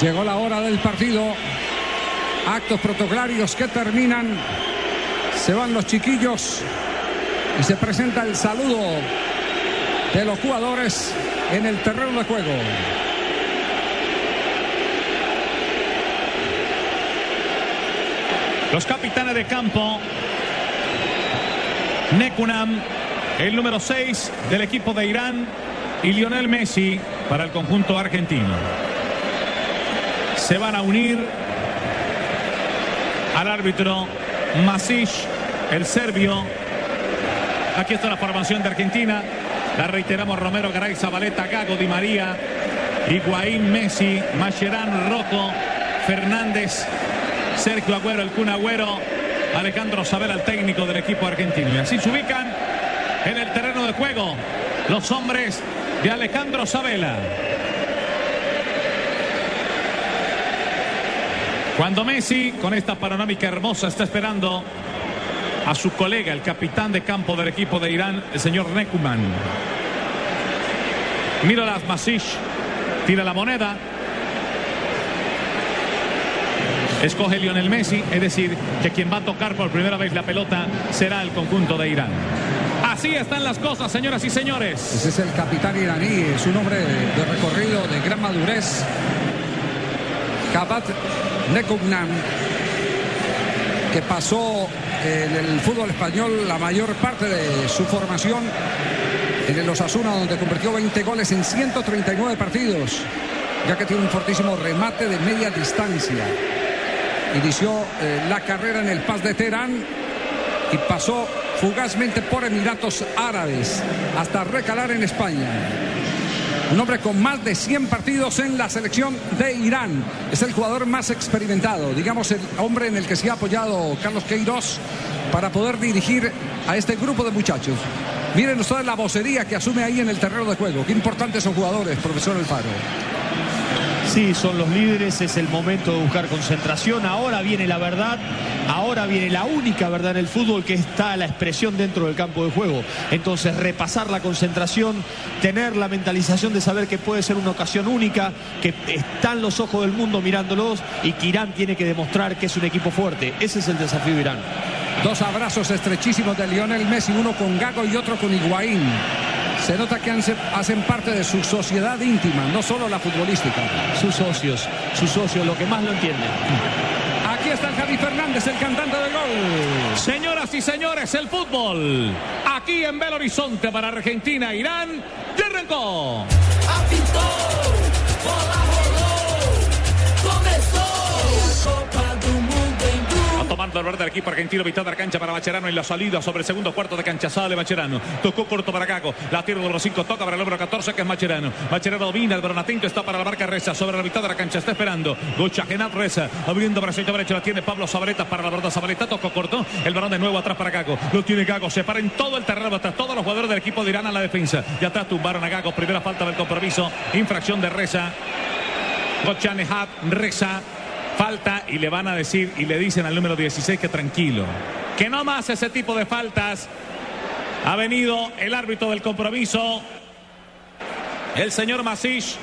Llegó la hora del partido. Actos protocolarios que terminan. Se van los chiquillos y se presenta el saludo de los jugadores en el terreno de juego. Los capitanes de campo. Nekunam, el número 6 del equipo de Irán. Y Lionel Messi para el conjunto argentino. Se van a unir al árbitro Masic, el serbio. Aquí está la formación de Argentina. La reiteramos Romero, Garay, Zabaleta, Gago, Di María, Higuaín, Messi, Mascherano, Rocco, Fernández, Sergio Agüero, el Kun Agüero, Alejandro Sabela, el técnico del equipo argentino. Y así se ubican en el terreno de juego los hombres de Alejandro Sabela. Cuando Messi, con esta panorámica hermosa, está esperando a su colega, el capitán de campo del equipo de Irán, el señor Nekuman. Mira las Masish, tira la moneda. Escoge Lionel Messi, es decir, que quien va a tocar por primera vez la pelota será el conjunto de Irán. Así están las cosas, señoras y señores. Ese es el capitán iraní, es un hombre de recorrido, de gran madurez. Kabat Nekugnan, que pasó en el fútbol español la mayor parte de su formación en el Osasuna, donde convirtió 20 goles en 139 partidos, ya que tiene un fortísimo remate de media distancia. Inició eh, la carrera en el Paz de Teherán y pasó fugazmente por Emiratos Árabes hasta recalar en España. Un hombre con más de 100 partidos en la selección de Irán. Es el jugador más experimentado, digamos el hombre en el que se ha apoyado Carlos Queiroz para poder dirigir a este grupo de muchachos. Miren ustedes la vocería que asume ahí en el terreno de juego. Qué importantes son jugadores, profesor Alfaro. Sí, son los líderes, es el momento de buscar concentración. Ahora viene la verdad, ahora viene la única verdad en el fútbol que está la expresión dentro del campo de juego. Entonces, repasar la concentración, tener la mentalización de saber que puede ser una ocasión única, que están los ojos del mundo mirándolos y que Irán tiene que demostrar que es un equipo fuerte. Ese es el desafío de Irán. Dos abrazos estrechísimos de Lionel Messi, uno con Gago y otro con Higuaín. Se nota que hacen parte de su sociedad íntima, no solo la futbolística. Sus socios, sus socios, lo que más lo entienden. Aquí está Javi Fernández, el cantante del gol. Señoras y señores, el fútbol. Aquí en Belo Horizonte para Argentina, Irán. Ya arrancó. Tomando el verde del equipo argentino, mitad de la cancha para Macherano en la salida sobre el segundo cuarto de cancha. Sale Macherano, tocó corto para Caco, la de los 5 toca para el número 14 que es Macherano. Macherano domina, el Bernatento está para la marca Reza. Sobre la mitad de la cancha, está esperando. Gocha Genat Reza, abriendo para el derecho, la tiene Pablo Zabaleta para la verdad. Zabaleta, tocó corto, el balón de nuevo atrás para Caco, lo tiene Gago, se para en todo el terreno. Atrás, todos los jugadores del equipo de Irán a la defensa. Y atrás tumbaron a Gago, primera falta del compromiso, infracción de Reza. Gochanehat Reza falta y le van a decir y le dicen al número 16 que tranquilo, que no más ese tipo de faltas. Ha venido el árbitro del compromiso, el señor Masish,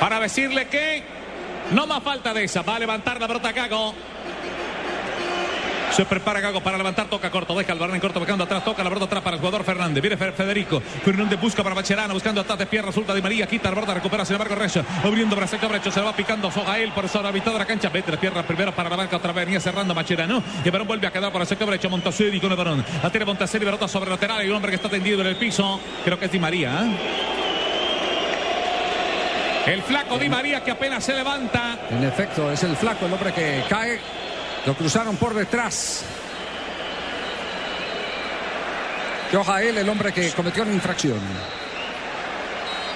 para decirle que no más falta de esa. Va a levantar la pelota Cago. Se prepara Gago para levantar, toca corto, deja el balón en corto, buscando atrás, toca la pelota atrás para el jugador Fernández. Viene Federico. Fernández busca para Bacherano, buscando atrás de pierna, resulta de María, quita la pelota, recupera sin embargo Recha, abriendo para sector derecho, se va picando él por la mitad de la cancha, vete la pierna primero para la marca, otra vez venía cerrando Macherano. Y el balón vuelve a quedar por el sector derecho, Montaseri con el balón. La tiene Montaseri, pelota sobre lateral, y un hombre que está tendido en el piso, creo que es Di María. ¿eh? El flaco Di María que apenas se levanta. En efecto, es el flaco, el hombre que cae. Lo cruzaron por detrás. él, el hombre que cometió una infracción.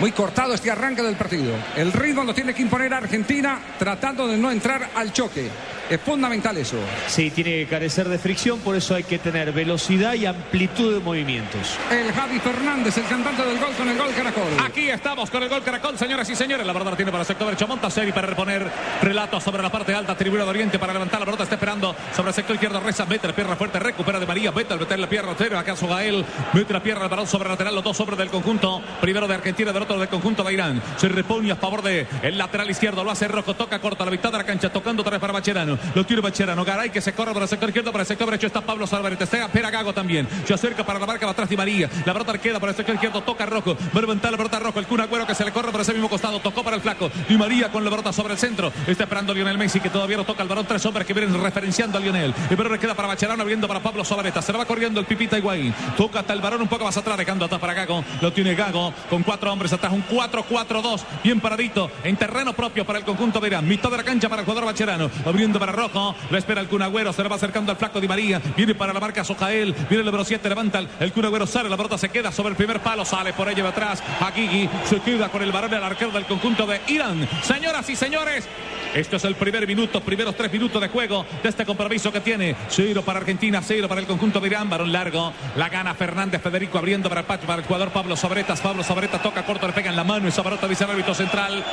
Muy cortado este arranque del partido. El ritmo lo tiene que imponer Argentina tratando de no entrar al choque. Es fundamental eso. Sí, tiene que carecer de fricción, por eso hay que tener velocidad y amplitud de movimientos. El Javi Fernández, el cantante del gol con el gol Caracol. Aquí estamos con el gol Caracol, señoras y señores. La verdad la tiene para el sector derecho Montaseri para reponer relatos sobre la parte alta, tribuna de Oriente para levantar la pelota. Está esperando sobre el sector izquierdo. Reza, mete la pierna fuerte, recupera de María, vete al meter la pierna cero. Acaso Gael, mete la pierna, el balón sobre lateral, los dos hombres del conjunto. Primero de Argentina, de pelota del conjunto de Irán. Se repone a favor de el lateral izquierdo. Lo hace Rojo. Toca corta la mitad de la cancha. Tocando otra vez para Bacherano. Lo tira Bacherano. Garay que se corre para el sector izquierdo. Para el sector derecho está Pablo Salvarete. Está Gago también. Se acerca para la marca. Va atrás Di María. La pelota queda para el sector izquierdo. Toca Rojo. Levantar la pelota Rojo. El Cuna Agüero que se le corre por ese mismo costado. Tocó para el flaco. Di María con la pelota sobre el centro. Está esperando Lionel Messi que todavía no toca el balón. Tres hombres que vienen referenciando a Lionel. El balón queda para Bacherano. Abriendo para Pablo Zabaleta. Se le va corriendo el Pipita Higuaín. Toca hasta el varón un poco más atrás. Dejando atrás para Gago. Lo tiene Gago con cuatro hombres atrás. Un 4-4-2. Bien paradito. En terreno propio para el conjunto de Irán. Mitad de la cancha para el jugador Bacherano. Abriendo para Rojo. Lo espera el Cunagüero. Se le va acercando al flaco Di María. Viene para la marca Sojael. Viene el número 7. Levanta el Cunagüero. Sale. La pelota se queda sobre el primer palo. Sale por ello atrás. Hakiki se queda con el varón del arquero del conjunto de Irán. Señoras y señores. Esto es el primer minuto, primeros tres minutos de juego de este compromiso que tiene. Cero para Argentina, cero para el conjunto de Irán. Varón largo. La gana Fernández Federico abriendo para el, para el jugador Pablo Sobretas. Pablo Sobreta toca corto, le pega en la mano. Esa pelota dice el árbitro central.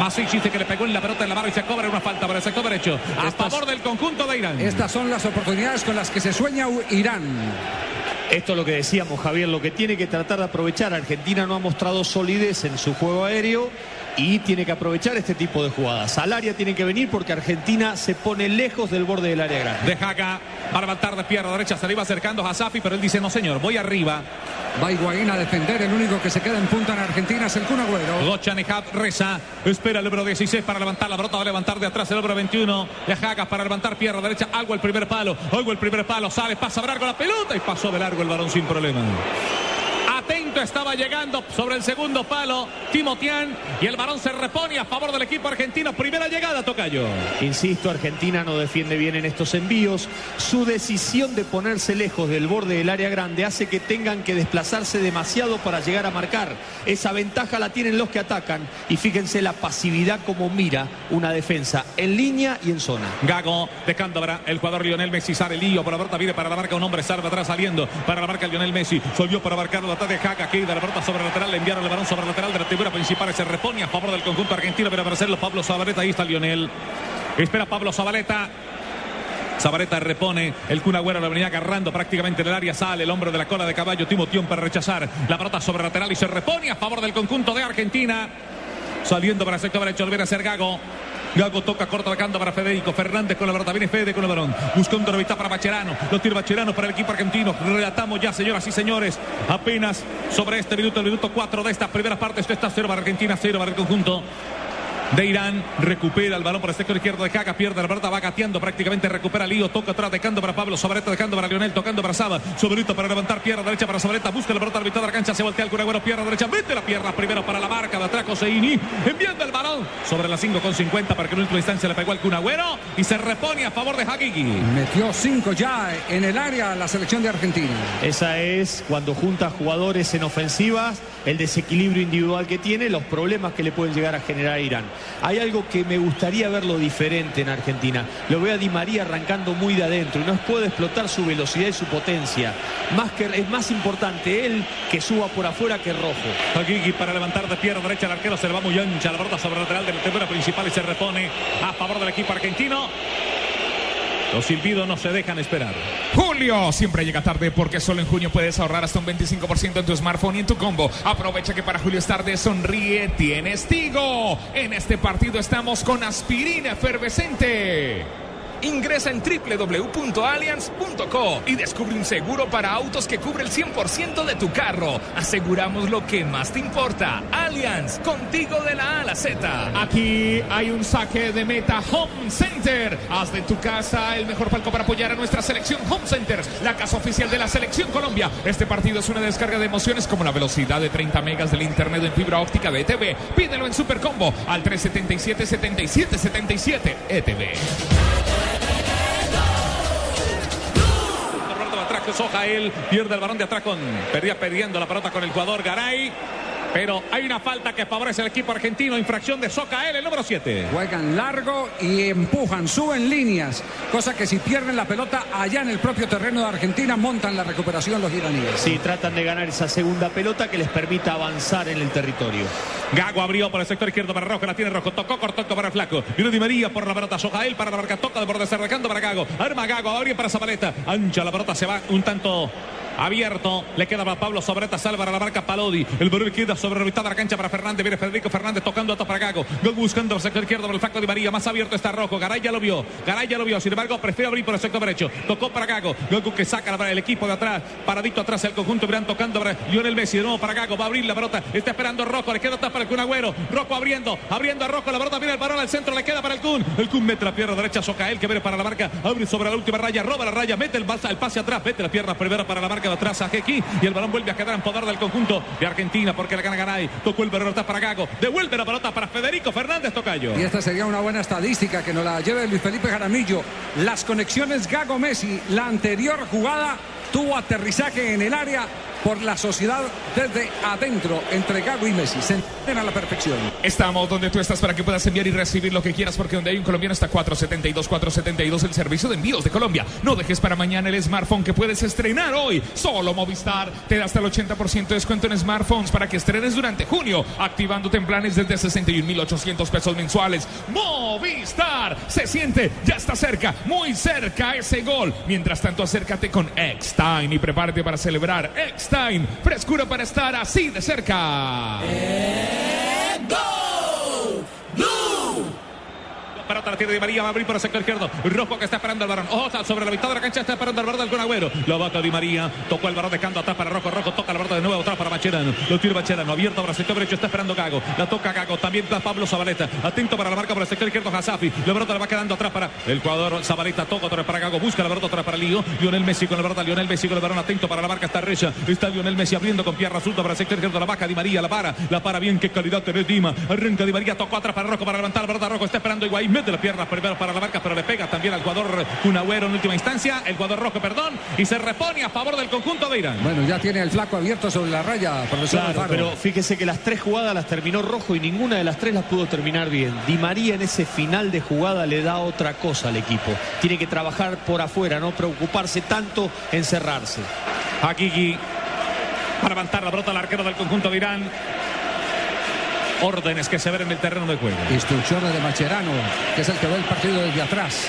Masic dice que le pegó en la pelota en la mano y se cobra una falta para el sector derecho. A favor del conjunto de Irán. Estas son las oportunidades con las que se sueña Irán. Esto es lo que decíamos, Javier, lo que tiene que tratar de aprovechar. Argentina no ha mostrado solidez en su juego aéreo y tiene que aprovechar este tipo de jugadas. Al área tiene que venir porque Argentina se pone lejos del borde del área grande. Deja acá para levantar de pierna derecha, se le iba acercando a Safi, pero él dice, no señor, voy arriba. Va Higuaín a defender, el único que se queda en punta en Argentina es el Kun Agüero. Gochanejad reza, espera el número 16 para levantar la brota, va a levantar de atrás el número 21. Deja para levantar pierna derecha, algo el primer palo, algo el primer palo, sale, pasa a largo la pelota y pasó de largo el balón sin problema. Estaba llegando sobre el segundo palo Timotian y el balón se repone a favor del equipo argentino. Primera llegada, Tocayo. Insisto, Argentina no defiende bien en estos envíos. Su decisión de ponerse lejos del borde del área grande hace que tengan que desplazarse demasiado para llegar a marcar. Esa ventaja la tienen los que atacan. Y fíjense la pasividad como mira una defensa en línea y en zona. Gago dejando para el jugador Lionel Messi sale el lío. Por la puerta viene para la marca un hombre salva atrás saliendo para la marca Lionel Messi. Solvió para marcarlo la de Jaca. Queda la pelota sobre lateral. Le enviaron el balón sobre lateral de la tribuna principal. Se repone a favor del conjunto argentino. Pero hacerlo Pablo Zabaleta. Ahí está Lionel. Espera Pablo Zabaleta. Zabaleta repone. El Kun Agüero lo venía agarrando prácticamente en el área. Sale el hombro de la cola de caballo. Timotión para rechazar la pelota sobre lateral y se repone a favor del conjunto de Argentina. Saliendo para el sector derecho. Viene a ser Gago. Gago toca corta vacando para Federico Fernández con la pelota. Viene Fede con el balón. Buscando una para Bacherano. Lo tira Bacherano para el equipo argentino. Relatamos ya, señoras y señores. Apenas sobre este minuto, el minuto 4 de estas primeras partes. Esto está cero para Argentina, cero para el conjunto de Irán. Recupera el balón por el sector izquierdo de Caca. Pierde la pelota, va gateando prácticamente. Recupera Lío. Toca atrás, dejando para Pablo. Sobreta dejando para Lionel. Tocando para Saba. Sobrito para levantar. Pierna derecha para Sobreta. Busca la pelota al mitad de la cancha. Se voltea el Curagüero. Pierna derecha. Mete la pierna primero para la marca de atrás. Joseini. Enviando el balón sobre la 5 con 50 para que en última instancia le pegó al Cunagüero. Y se repone a favor de Hakiki. Metió 5 ya en el área la selección de Argentina. Esa es cuando junta jugadores en ofensivas. El desequilibrio individual que tiene. Los problemas que le pueden llegar a generar a Irán. Hay algo que me gustaría verlo diferente en Argentina. Lo veo a Di María arrancando muy de adentro y no puede explotar su velocidad y su potencia. Más es más importante él que suba por afuera que Rojo. Hakiki para levantar de pierna derecha el arquero se le va muy ancha la pelota sobre el lateral de la principal y se repone a favor del equipo argentino. Los silbidos no se dejan esperar. Julio siempre llega tarde porque solo en junio puedes ahorrar hasta un 25% en tu smartphone y en tu combo. Aprovecha que para Julio es tarde, sonríe, tienes Tigo. En este partido estamos con aspirina efervescente. Ingresa en www.allianz.co y descubre un seguro para autos que cubre el 100% de tu carro. Aseguramos lo que más te importa. Allianz, contigo de la A a la Z. Aquí hay un saque de meta Home Center. Haz de tu casa el mejor palco para apoyar a nuestra selección Home Center, la casa oficial de la selección Colombia. Este partido es una descarga de emociones como la velocidad de 30 megas del internet en fibra óptica de ETV. Pídelo en Supercombo al 377 77 77 ETV. Soja él pierde el balón de atrás con perdía perdiendo la pelota con el jugador Garay. Pero hay una falta que favorece al equipo argentino. Infracción de Socael, el número 7. Juegan largo y empujan, suben líneas. Cosa que si pierden la pelota allá en el propio terreno de Argentina, montan la recuperación los iraníes. Sí, tratan de ganar esa segunda pelota que les permita avanzar en el territorio. Gago abrió por el sector izquierdo para Rojo, la tiene Rojo, tocó, cortó para el flaco. Vino Di María por la pelota, Sojael para la marca, toca de borde, cerrando para Gago. Arma Gago, abre para Zabaleta. Ancha la pelota, se va un tanto Abierto. Le queda para Pablo Sobreta. Salva la marca Palodi. El balón queda sobre la de la cancha para Fernández. Viene Federico Fernández tocando a para Gago. Gol buscando el sector izquierdo por el flaco de María. Más abierto está Rojo. Garay ya lo vio. Garay ya lo vio. Sin embargo, prefiere abrir por el sector derecho. Tocó para Gago. Gago que saca el equipo de atrás. Paradito atrás el conjunto. Verán tocando para Lionel Messi. De nuevo para Gago. Va a abrir la pelota. Está esperando Rojo. Le queda atrás para el Kun Agüero. Rojo abriendo. Abriendo a Rojo. La pelota viene el balón al centro. Le queda para el Kun. El Kun mete la pierna derecha. Socael que viene para la marca. Abre sobre la última raya. Roba la raya. Mete el, el pase atrás. Mete la pierna primera para la marca de atrás a Jequi. Y el balón vuelve a quedar en poder del conjunto de Argentina porque le gana Garay. Tocó el pelota para Gago. Devuelve la pelota para Federico Fernández Tocayo. Y esta sería una buena estadística que nos la lleve Luis Felipe Jaramillo. Las conexiones Gago-Messi. La anterior jugada tuvo aterrizaje en el área por la sociedad desde adentro entre Gago y Messi. Se entienden a la perfección. Estamos donde tú estás para que puedas enviar y recibir lo que quieras porque donde hay un colombiano está 472 472 el servicio de envíos de Colombia. No dejes para mañana el smartphone que puedes estrenar hoy. Solo Movistar te da hasta el 80% de descuento en smartphones para que estrenes durante junio, activándote en planes desde 61.800 pesos mensuales. Movistar se siente, ya está cerca, muy cerca ese gol. Mientras tanto, acércate con X-Time y prepárate para celebrar X frescura para estar así de cerca. Para la tierra de María va a abrir por el sector izquierdo. Rojo que está esperando el varón. Ojo sobre la mitad de la cancha está esperando el varón del Agüero. La vaca Di María tocó el varón dejando atrás para Rojo. Rojo toca la varón de nuevo atrás para Macherano. Lo tira Macherano abierto para el sector derecho. Está esperando Gago. La toca Gago. También está Pablo Zabaleta. Atento para la marca por el sector izquierdo Hasafi. La varón le va quedando atrás para el jugador Zabaleta. Toca otra para Gago. Busca la varón otra para Lío. Lionel Messi con la varón. Lionel Messi con el varón atento para la marca. Está Recha. Está Lionel Messi abriendo con pierna azul para el sector izquierdo. La vaca Di María la para. La para bien. Qué calidad tenés Dima. Arranca Di María. Tocó atrás para Rojo para levantar la varón. Rojo está esperando. Mete la pierna primero para la marca, pero le pega también al jugador Cunagüero en última instancia, el jugador rojo, perdón, y se repone a favor del conjunto de Irán. Bueno, ya tiene el flaco abierto sobre la raya, profesor Pero fíjese que las tres jugadas las terminó rojo y ninguna de las tres las pudo terminar bien. Di María en ese final de jugada le da otra cosa al equipo. Tiene que trabajar por afuera, no preocuparse tanto en cerrarse. Hakiki para levantar la brota al arquero del conjunto de Irán órdenes que se ven en el terreno de juego. Instrucciones de Macherano, que es el que ve el partido desde atrás.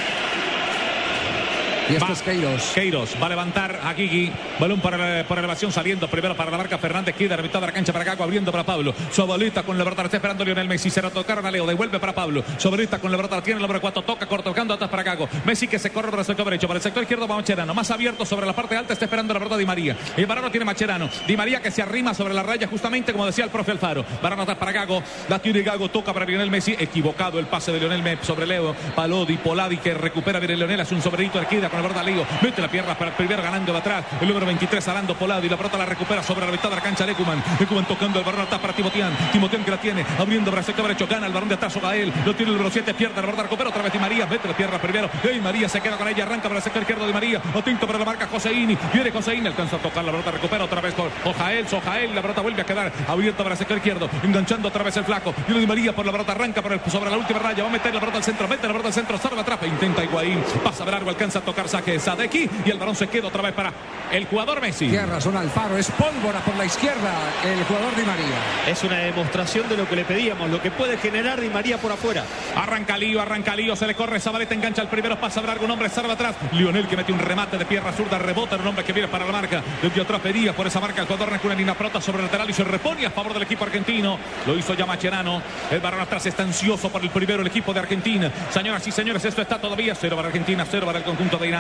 Y este es Queiros. Queiros va a levantar a Gigi. Balón para, por elevación saliendo primero para la marca Fernández. Queda la mitad de la cancha para Gago abriendo para Pablo. Sobolita con la verdad está esperando Lionel Messi. Se la tocaron a Leo. Devuelve para Pablo. Sobolita con la verdad tiene el número 4. Toca corto, tocando atrás para Gago. Messi que se corre por el sector derecho. Para el sector izquierdo va Macherano. Más abierto sobre la parte alta está esperando la verdad Di María. Y Barano tiene Macherano. Di María que se arrima sobre la raya justamente como decía el profe Alfaro. Barano atrás para Gago. La tiene Gago. Toca para Lionel Messi. Equivocado el pase de Lionel Messi sobre Leo. Palodi, Poladi que recupera bien Lionel. Hace un sobredito de con la verdad Leo la pierna para el primer ganando de atrás. El número 23, Alando Polado. Y la pelota la recupera sobre la mitad de la cancha Lecuman. Lecuman tocando el balón atrás para Timotián. Timotián que la tiene. Abriendo para el sector derecho. Gana el balón de atrás Gael. Lo tiene el número 7. Pierde la verdad. Recupera otra vez Di María. Mete la pierna primero. Y María se queda con ella. Arranca para el sector izquierdo de María. Otinto para la marca Joseini. Viene Joseini. Alcanza a tocar la pelota. Recupera otra vez con Ojael. Sojael. La pelota vuelve a quedar abierta para el sector izquierdo. Enganchando otra vez el flaco. Viene Di María por la pelota. Arranca por el, sobre la última raya. Va a meter la pelota al centro. Mete la pelota al centro. Salva atrapa. Intenta Higuaín. Pasa de. Alcanza a tocar saque Sadeki. Y el balón se queda otra vez para el jugador Messi. Tiene razón Alfaro, es pólvora por la izquierda el jugador Di María. Es una demostración de lo que le pedíamos, lo que puede generar Di María por afuera. Arranca Lío, arranca Lío, se le corre Zabaleta, engancha el primero, pasa a un hombre, salva atrás. Lionel que mete un remate de pierna zurda, rebota en un hombre que viene para la marca. Desde atrás pedía por esa marca el jugador una línea prota sobre el lateral y se repone a favor del equipo argentino. Lo hizo ya Macherano. El varón atrás está ansioso por el primero el equipo de Argentina. Señoras y señores, esto está todavía cero para Argentina, cero para el conjunto de Irán.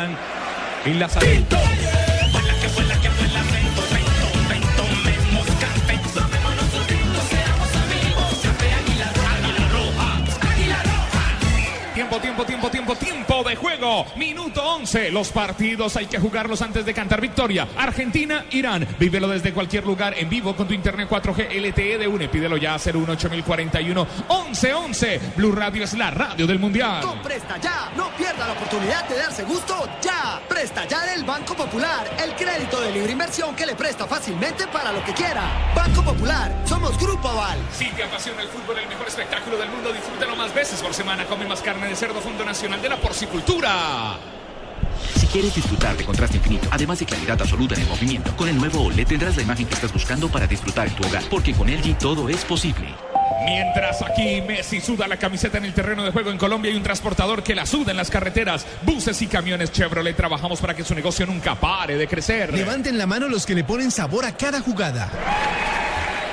Y la salida. Tiempo, tiempo, tiempo, tiempo, tiempo de juego. Minuto 11. Los partidos hay que jugarlos antes de cantar victoria. Argentina, Irán. Vívelo desde cualquier lugar en vivo con tu internet 4G LTE de UNE. Pídelo ya a 018 1111. Blue Radio es la radio del mundial. Con Presta Ya, no pierda la oportunidad de darse gusto ya. Presta Ya del Banco Popular, el crédito de libre inversión que le presta fácilmente para lo que quiera. Banco Popular, somos Grupo Aval. Si te apasiona el fútbol, el mejor espectáculo del mundo, disfrútalo más veces por semana. Come más carne de cerdo Fondo Nacional de la Porcicultura. Si quieres disfrutar de contraste infinito, además de claridad absoluta en el movimiento, con el nuevo OLED tendrás la imagen que estás buscando para disfrutar en tu hogar, porque con LG todo es posible. Mientras aquí Messi suda la camiseta en el terreno de juego en Colombia hay un transportador que la suda en las carreteras, buses y camiones Chevrolet. Trabajamos para que su negocio nunca pare de crecer. Levanten la mano los que le ponen sabor a cada jugada.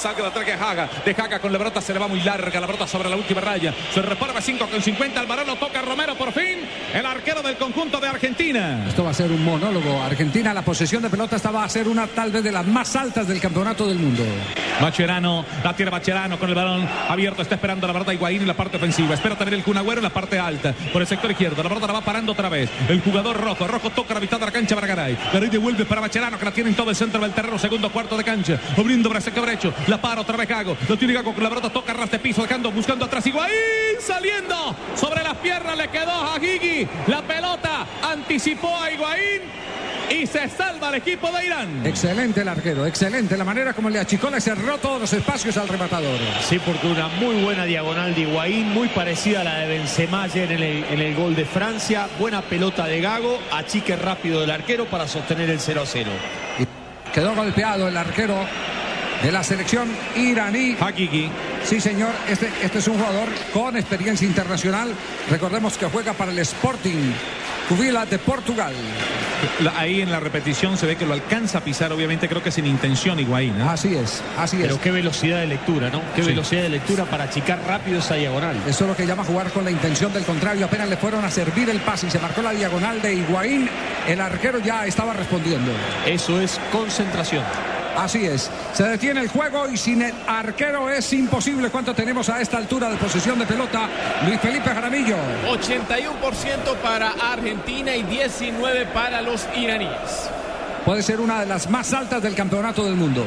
Que salga de atrás que Haga. De Haga con la brota se le va muy larga. La brota sobre la última raya. Se repara 5 con 50. Alvarado toca Romero por fin. El arquero del conjunto de Argentina. Esto va a ser un monólogo. Argentina, la posesión de pelota esta va a ser una tal vez de las más altas del campeonato del mundo. Macherano, la tiene Macherano con el balón abierto. Está esperando la verdad Higuaín en la parte ofensiva. Espera también el Cunagüero en la parte alta. Por el sector izquierdo. La verdad la va parando otra vez. El jugador rojo. Rojo toca la mitad de la cancha para Garay. Garay devuelve para Macherano que la tiene en todo el centro del terreno. Segundo cuarto de cancha. Abriendo para el sector derecho. La para otra vez Gago. Lo tiene Gago con la pelota. Toca ras de piso. Dejando, buscando atrás. Higuaín saliendo. Sobre las piernas le quedó a Gigi. La pelota anticipó a Higuaín. Y se salva el equipo de Irán. Excelente el arquero, excelente la manera como le achicó, le cerró todos los espacios al rematador. Sí, porque una muy buena diagonal de Higuaín, muy parecida a la de Benzema ayer en el, en el gol de Francia. Buena pelota de Gago, achique rápido del arquero para sostener el 0 a 0. Y quedó golpeado el arquero de la selección iraní. Hakiki. Sí, señor, este, este es un jugador con experiencia internacional. Recordemos que juega para el Sporting Cubila de Portugal. Ahí en la repetición se ve que lo alcanza a pisar, obviamente creo que sin intención Higuaín. Así es, así es. Pero qué velocidad de lectura, ¿no? Qué Sí. velocidad de lectura para achicar rápido esa diagonal. Eso es lo que llama jugar con la intención del contrario. Apenas le fueron a servir el pase y se marcó la diagonal de Higuaín. El arquero ya estaba respondiendo. Eso es concentración. Así es. Se detiene el juego y sin el arquero es imposible. ¿Cuánto tenemos a esta altura de posesión de pelota? Luis Felipe Jaramillo. 81% para Argentina y 19 para los iraníes. Puede ser una de las más altas del campeonato del mundo.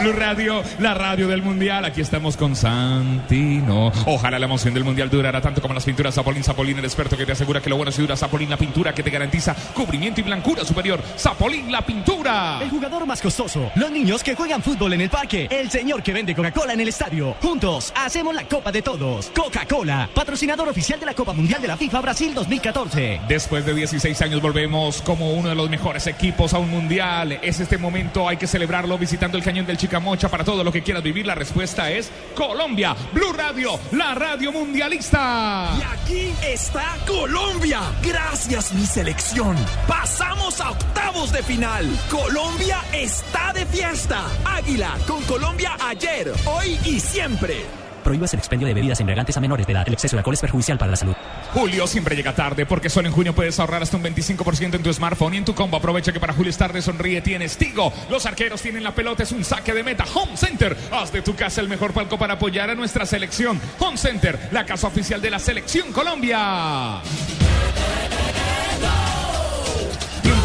Blue Radio, la radio del mundial. Aquí estamos con Santino. Ojalá la emoción del mundial durara tanto como las pinturas Zapolín. Zapolín, el experto que te asegura que lo bueno si dura Zapolín, la pintura que te garantiza cubrimiento y blancura superior. Zapolín, la pintura. El jugador más costoso. Los niños que juegan fútbol en el parque. El señor que vende Coca-Cola en el estadio. Juntos hacemos la Copa de Todos. Coca-Cola, patrocinador oficial de la Copa Mundial de la FIFA Brasil 2014. Después de 16 años volvemos como uno de los mejores equipos a un mundial. Es este momento, hay que celebrarlo visitando el cañón del Chicamocha para todo lo que quieras vivir. La respuesta es Colombia. Blue Radio, la radio mundialista. Y aquí está Colombia. Gracias mi selección. Pasamos a octavos de final. Colombia está de fiesta. Águila con Colombia ayer, hoy y siempre. Prohíbas el expendio de bebidas embriagantes a menores de edad. El exceso de alcohol es perjudicial para la salud. Julio siempre llega tarde porque solo en junio puedes ahorrar hasta un 25% en tu smartphone y en tu combo. Aprovecha que para Julio es tarde sonríe tienes Tigo. Los arqueros tienen la pelota, es un saque de meta. Home Center, haz de tu casa el mejor palco para apoyar a nuestra selección. Home Center, la casa oficial de la selección Colombia.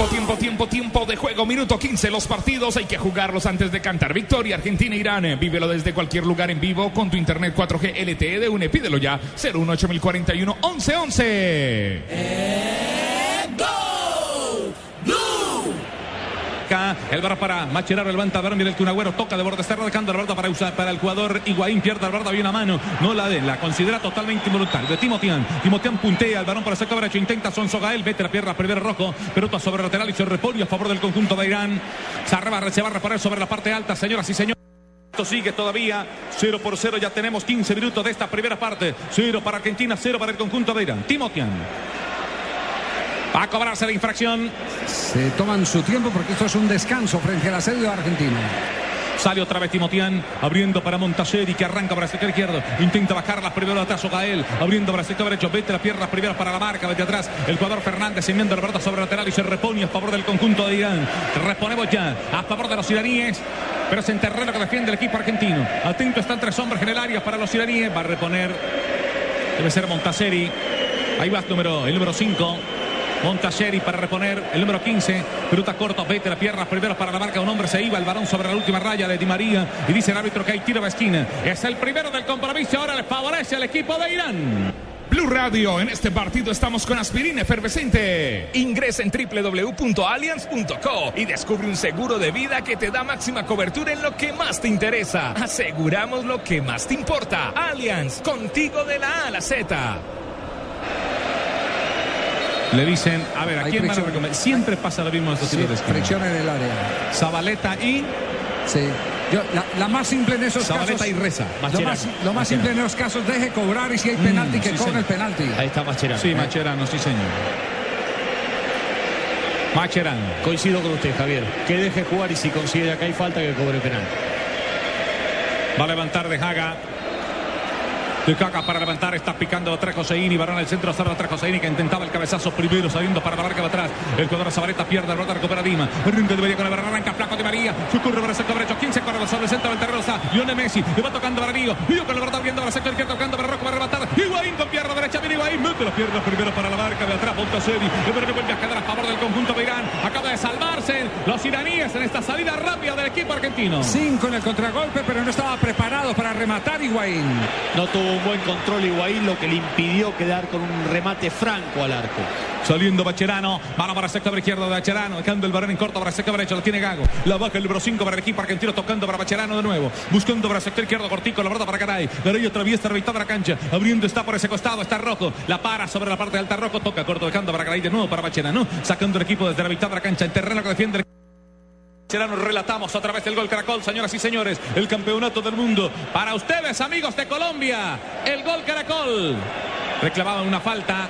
Tiempo, tiempo, tiempo, de juego. Minuto 15. Los partidos hay que jugarlos antes de cantar. Victoria, Argentina, Irán. Vívelo desde cualquier lugar en vivo con tu internet 4G LTE de UNE. Pídelo ya. 018041 1111. El bar para Macherano, levanta a Bermir, el Cunagüero toca de borde, está radicando la verdad para usar para el jugador Higuaín, pierde la verdad, había una mano, no la de, la considera totalmente involuntaria. De Timotian, Timotian puntea el balón para sector derecho, intenta Sonso Gael, vete la pierna primero rojo, pelota sobre lateral y se repone a favor del conjunto de Irán. Se, se va a reparar sobre la parte alta, señoras y señores. Esto sigue todavía 0 por 0, ya tenemos 15 minutos de esta primera parte. 0 para Argentina, 0 para el conjunto de Irán. Timotian. Va a cobrarse la infracción. Se toman su tiempo porque esto es un descanso frente al asedio argentino. Sale otra vez Timotian, abriendo para Montaseri, que arranca para el sector izquierdo. Intenta bajar las primero atrás Gael, abriendo para el sector derecho. Vete las piernas primeras para la marca, desde atrás. El jugador Fernández enviando la pelota sobre el lateral y se repone a favor del conjunto de Irán. Reponemos ya a favor de los iraníes. Pero es en terreno que defiende el equipo argentino. Atento están tres hombres en el área para los iraníes. Va a reponer. Debe ser Montaseri. Ahí va el número, el número 5. Montaseri para reponer el número 15. Pelota corta, vete la pierna primero para la marca. Un hombre se iba, el balón sobre la última raya de Di María. Y dice el árbitro que hay tiro a esquina. Es el primero del compromiso. Ahora le favorece al equipo de Irán. Blue Radio, en este partido estamos con aspirina efervescente. Ingresa en www.allianz.co y descubre un seguro de vida que te da máxima cobertura en lo que más te interesa. Aseguramos lo que más te importa. Allianz, contigo de la A a la Z. Le dicen, a ver, ¿a Hay quién van a recomendar? Siempre pasa lo mismo en estos Sí, tiros de esquina. fricción en el área. Zabaleta y Sí. Yo, la, la más simple en esos Zabaleta casos. y Reza. Lo más, lo más simple en esos casos, deje cobrar y si hay penalti, que sí, cobre el penalti. Ahí está Mascherano. Sí, Macherano, sí, señor. Macherano. Coincido con usted, Javier. Que deje jugar y si considera que hay falta, que cobre penal. Va a levantar de Haga. De Haga para levantar, está picando atrás Joseini, varón al centro, cerra atrás Joseini que intentaba el cabezazo primero saliendo para la marca de atrás. El jugador Zabaleta pierde, el rota recupera Dima. Arranca de María con la barra, arranca flaco de María. Se ocurre para el sector derecho. ¿Quién se corre sobre el centro del terreno? Está Lionel Messi. Le va tocando para Lío. Lío con la verdad abriendo para el sector izquierdo, tocando para Rocco para rematar. Higuaín con pierna derecha. Viene Higuaín, mete las piernas primero para la marca de atrás. Montoseri. Pero que vuelve a quedar a favor del conjunto de Irán. Acaba de salvarse los iraníes en esta salida rápida del equipo argentino. Cinco en el contragolpe, pero no estaba preparado para rematar Higuaín. No tuvo un buen control Higuaín, lo que le impidió quedar con un remate franco al arco. Saliendo Bacherano, mano para el sector izquierdo de Bacherano, dejando el varón en corto para el sector derecho, lo tiene Gago, la baja el número 5 para el equipo argentino, tocando para Bacherano de nuevo, buscando para sector izquierdo, cortico, la verdad para Caray, Garay atraviesa de la cancha, abriendo está por ese costado, está Rojo, la para sobre la parte de alta Rojo, toca corto, dejando para Caray de nuevo para Bacherano, sacando el equipo desde la mitad de la cancha, el terreno que defiende el Bacherano, relatamos a través del gol Caracol, señoras y señores, el campeonato del mundo. Para ustedes, amigos de Colombia, el gol Caracol. Reclamaban una falta.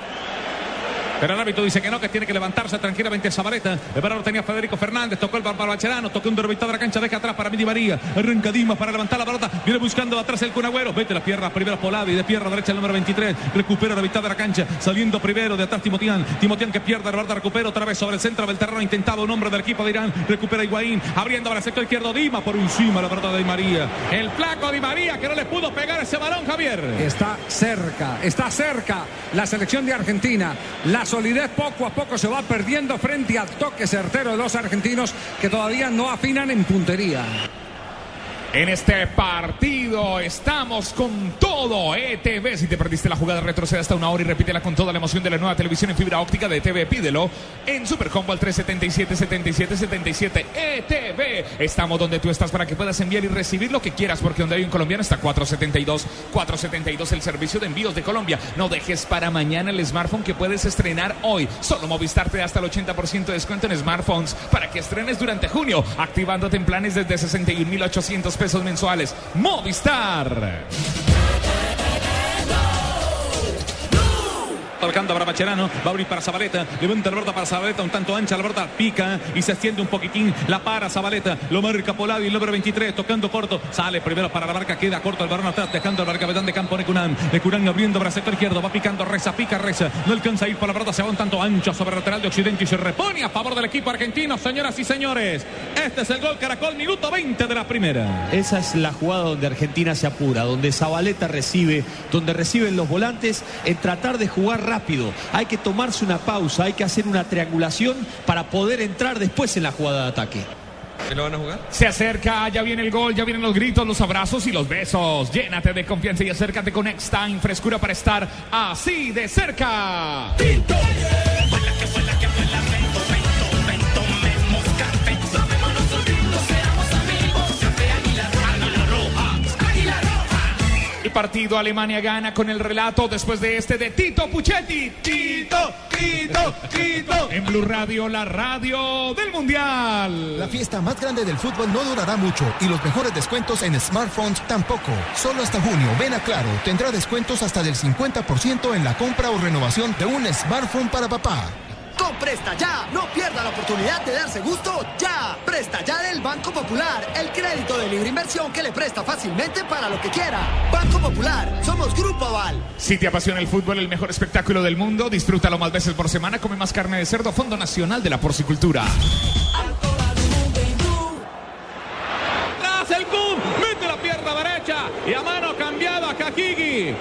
Pero el árbitro dice que no, que tiene que levantarse tranquilamente Zabaleta. El balón tenía Federico Fernández, tocó el para Bacherano, tocó un derbitado de la cancha, deja atrás para Midi María. Arranca Dimas para levantar la pelota, viene buscando atrás el Cunagüero. Vete la pierna primero Polavi, de pierna derecha el número 23. Recupera la mitad de la cancha, saliendo primero de atrás Timotián. Timotián que pierde, Roberto recupera otra vez sobre el centro del terreno. Intentaba un hombre del equipo de Irán, recupera Higuaín, abriendo para el sector izquierdo Dimas por encima la pelota de Di María. El flaco Di María que no le pudo pegar ese balón, Javier. Está cerca, está cerca la selección de Argentina. La solidez poco a poco se va perdiendo frente al toque certero de los argentinos que todavía no afinan en puntería. En este partido estamos con todo ETV. Si te perdiste la jugada, retrocede hasta una hora y repítela con toda la emoción de la nueva televisión en fibra óptica de ETV. Pídelo en Supercombo al 377 77 77 ETV. Estamos donde tú estás para que puedas enviar y recibir lo que quieras, porque donde hay un colombiano está 472 472 el servicio de envíos de Colombia. No dejes para mañana el smartphone que puedes estrenar hoy. Solo Movistar te da hasta el 80% de descuento en smartphones para que estrenes durante junio, activándote en planes desde 61.800 pesos mensuales. Movistar. Tocando para Bacherano, va a abrir para Zabaleta, levanta la pelota para Zabaleta, un tanto ancha, la pelota pica y se extiende un poquitín, la para Zabaleta, lo marca Poladi, el número 23, tocando corto, sale primero para la marca, queda corto el balón atrás, dejando el marcapetán de campo Necunán, Necunán abriendo para izquierdo, va picando, reza, pica, reza, no alcanza a ir por la pelota, se va un tanto ancho sobre el lateral de Occidente y se repone a favor del equipo argentino, señoras y señores, este es el gol Caracol, minuto 20 de la primera. Esa es la jugada donde Argentina se apura, donde Zabaleta recibe, donde reciben los volantes en tratar de jugar rápido. Hay que tomarse una pausa, hay que hacer una triangulación para poder entrar después en la jugada de ataque. ¿Qué lo van a jugar? Se acerca, ya viene el gol, ya vienen los gritos, los abrazos y los besos. Llénate de confianza y acércate con X-Time, frescura para estar así de cerca. El partido Alemania gana con el relato después de este de Tito Puchetti. Tito, Tito, Tito. En Blue Radio, la radio del Mundial. La fiesta más grande del fútbol no durará mucho y los mejores descuentos en smartphones tampoco. Solo hasta junio, ven a Claro, tendrá descuentos hasta del 50% en la compra o renovación de un smartphone para papá. Presta Ya, no pierda la oportunidad de darse gusto ya. Presta Ya del Banco Popular, el crédito de libre inversión que le presta fácilmente para lo que quiera. Banco Popular, somos Grupo Aval. Si te apasiona el fútbol, el mejor espectáculo del mundo, disfrútalo más veces por semana, come más carne de cerdo, Fondo Nacional de la Porcicultura. Tras el Kun, mete la pierna derecha y a mano cambiada Kakigi.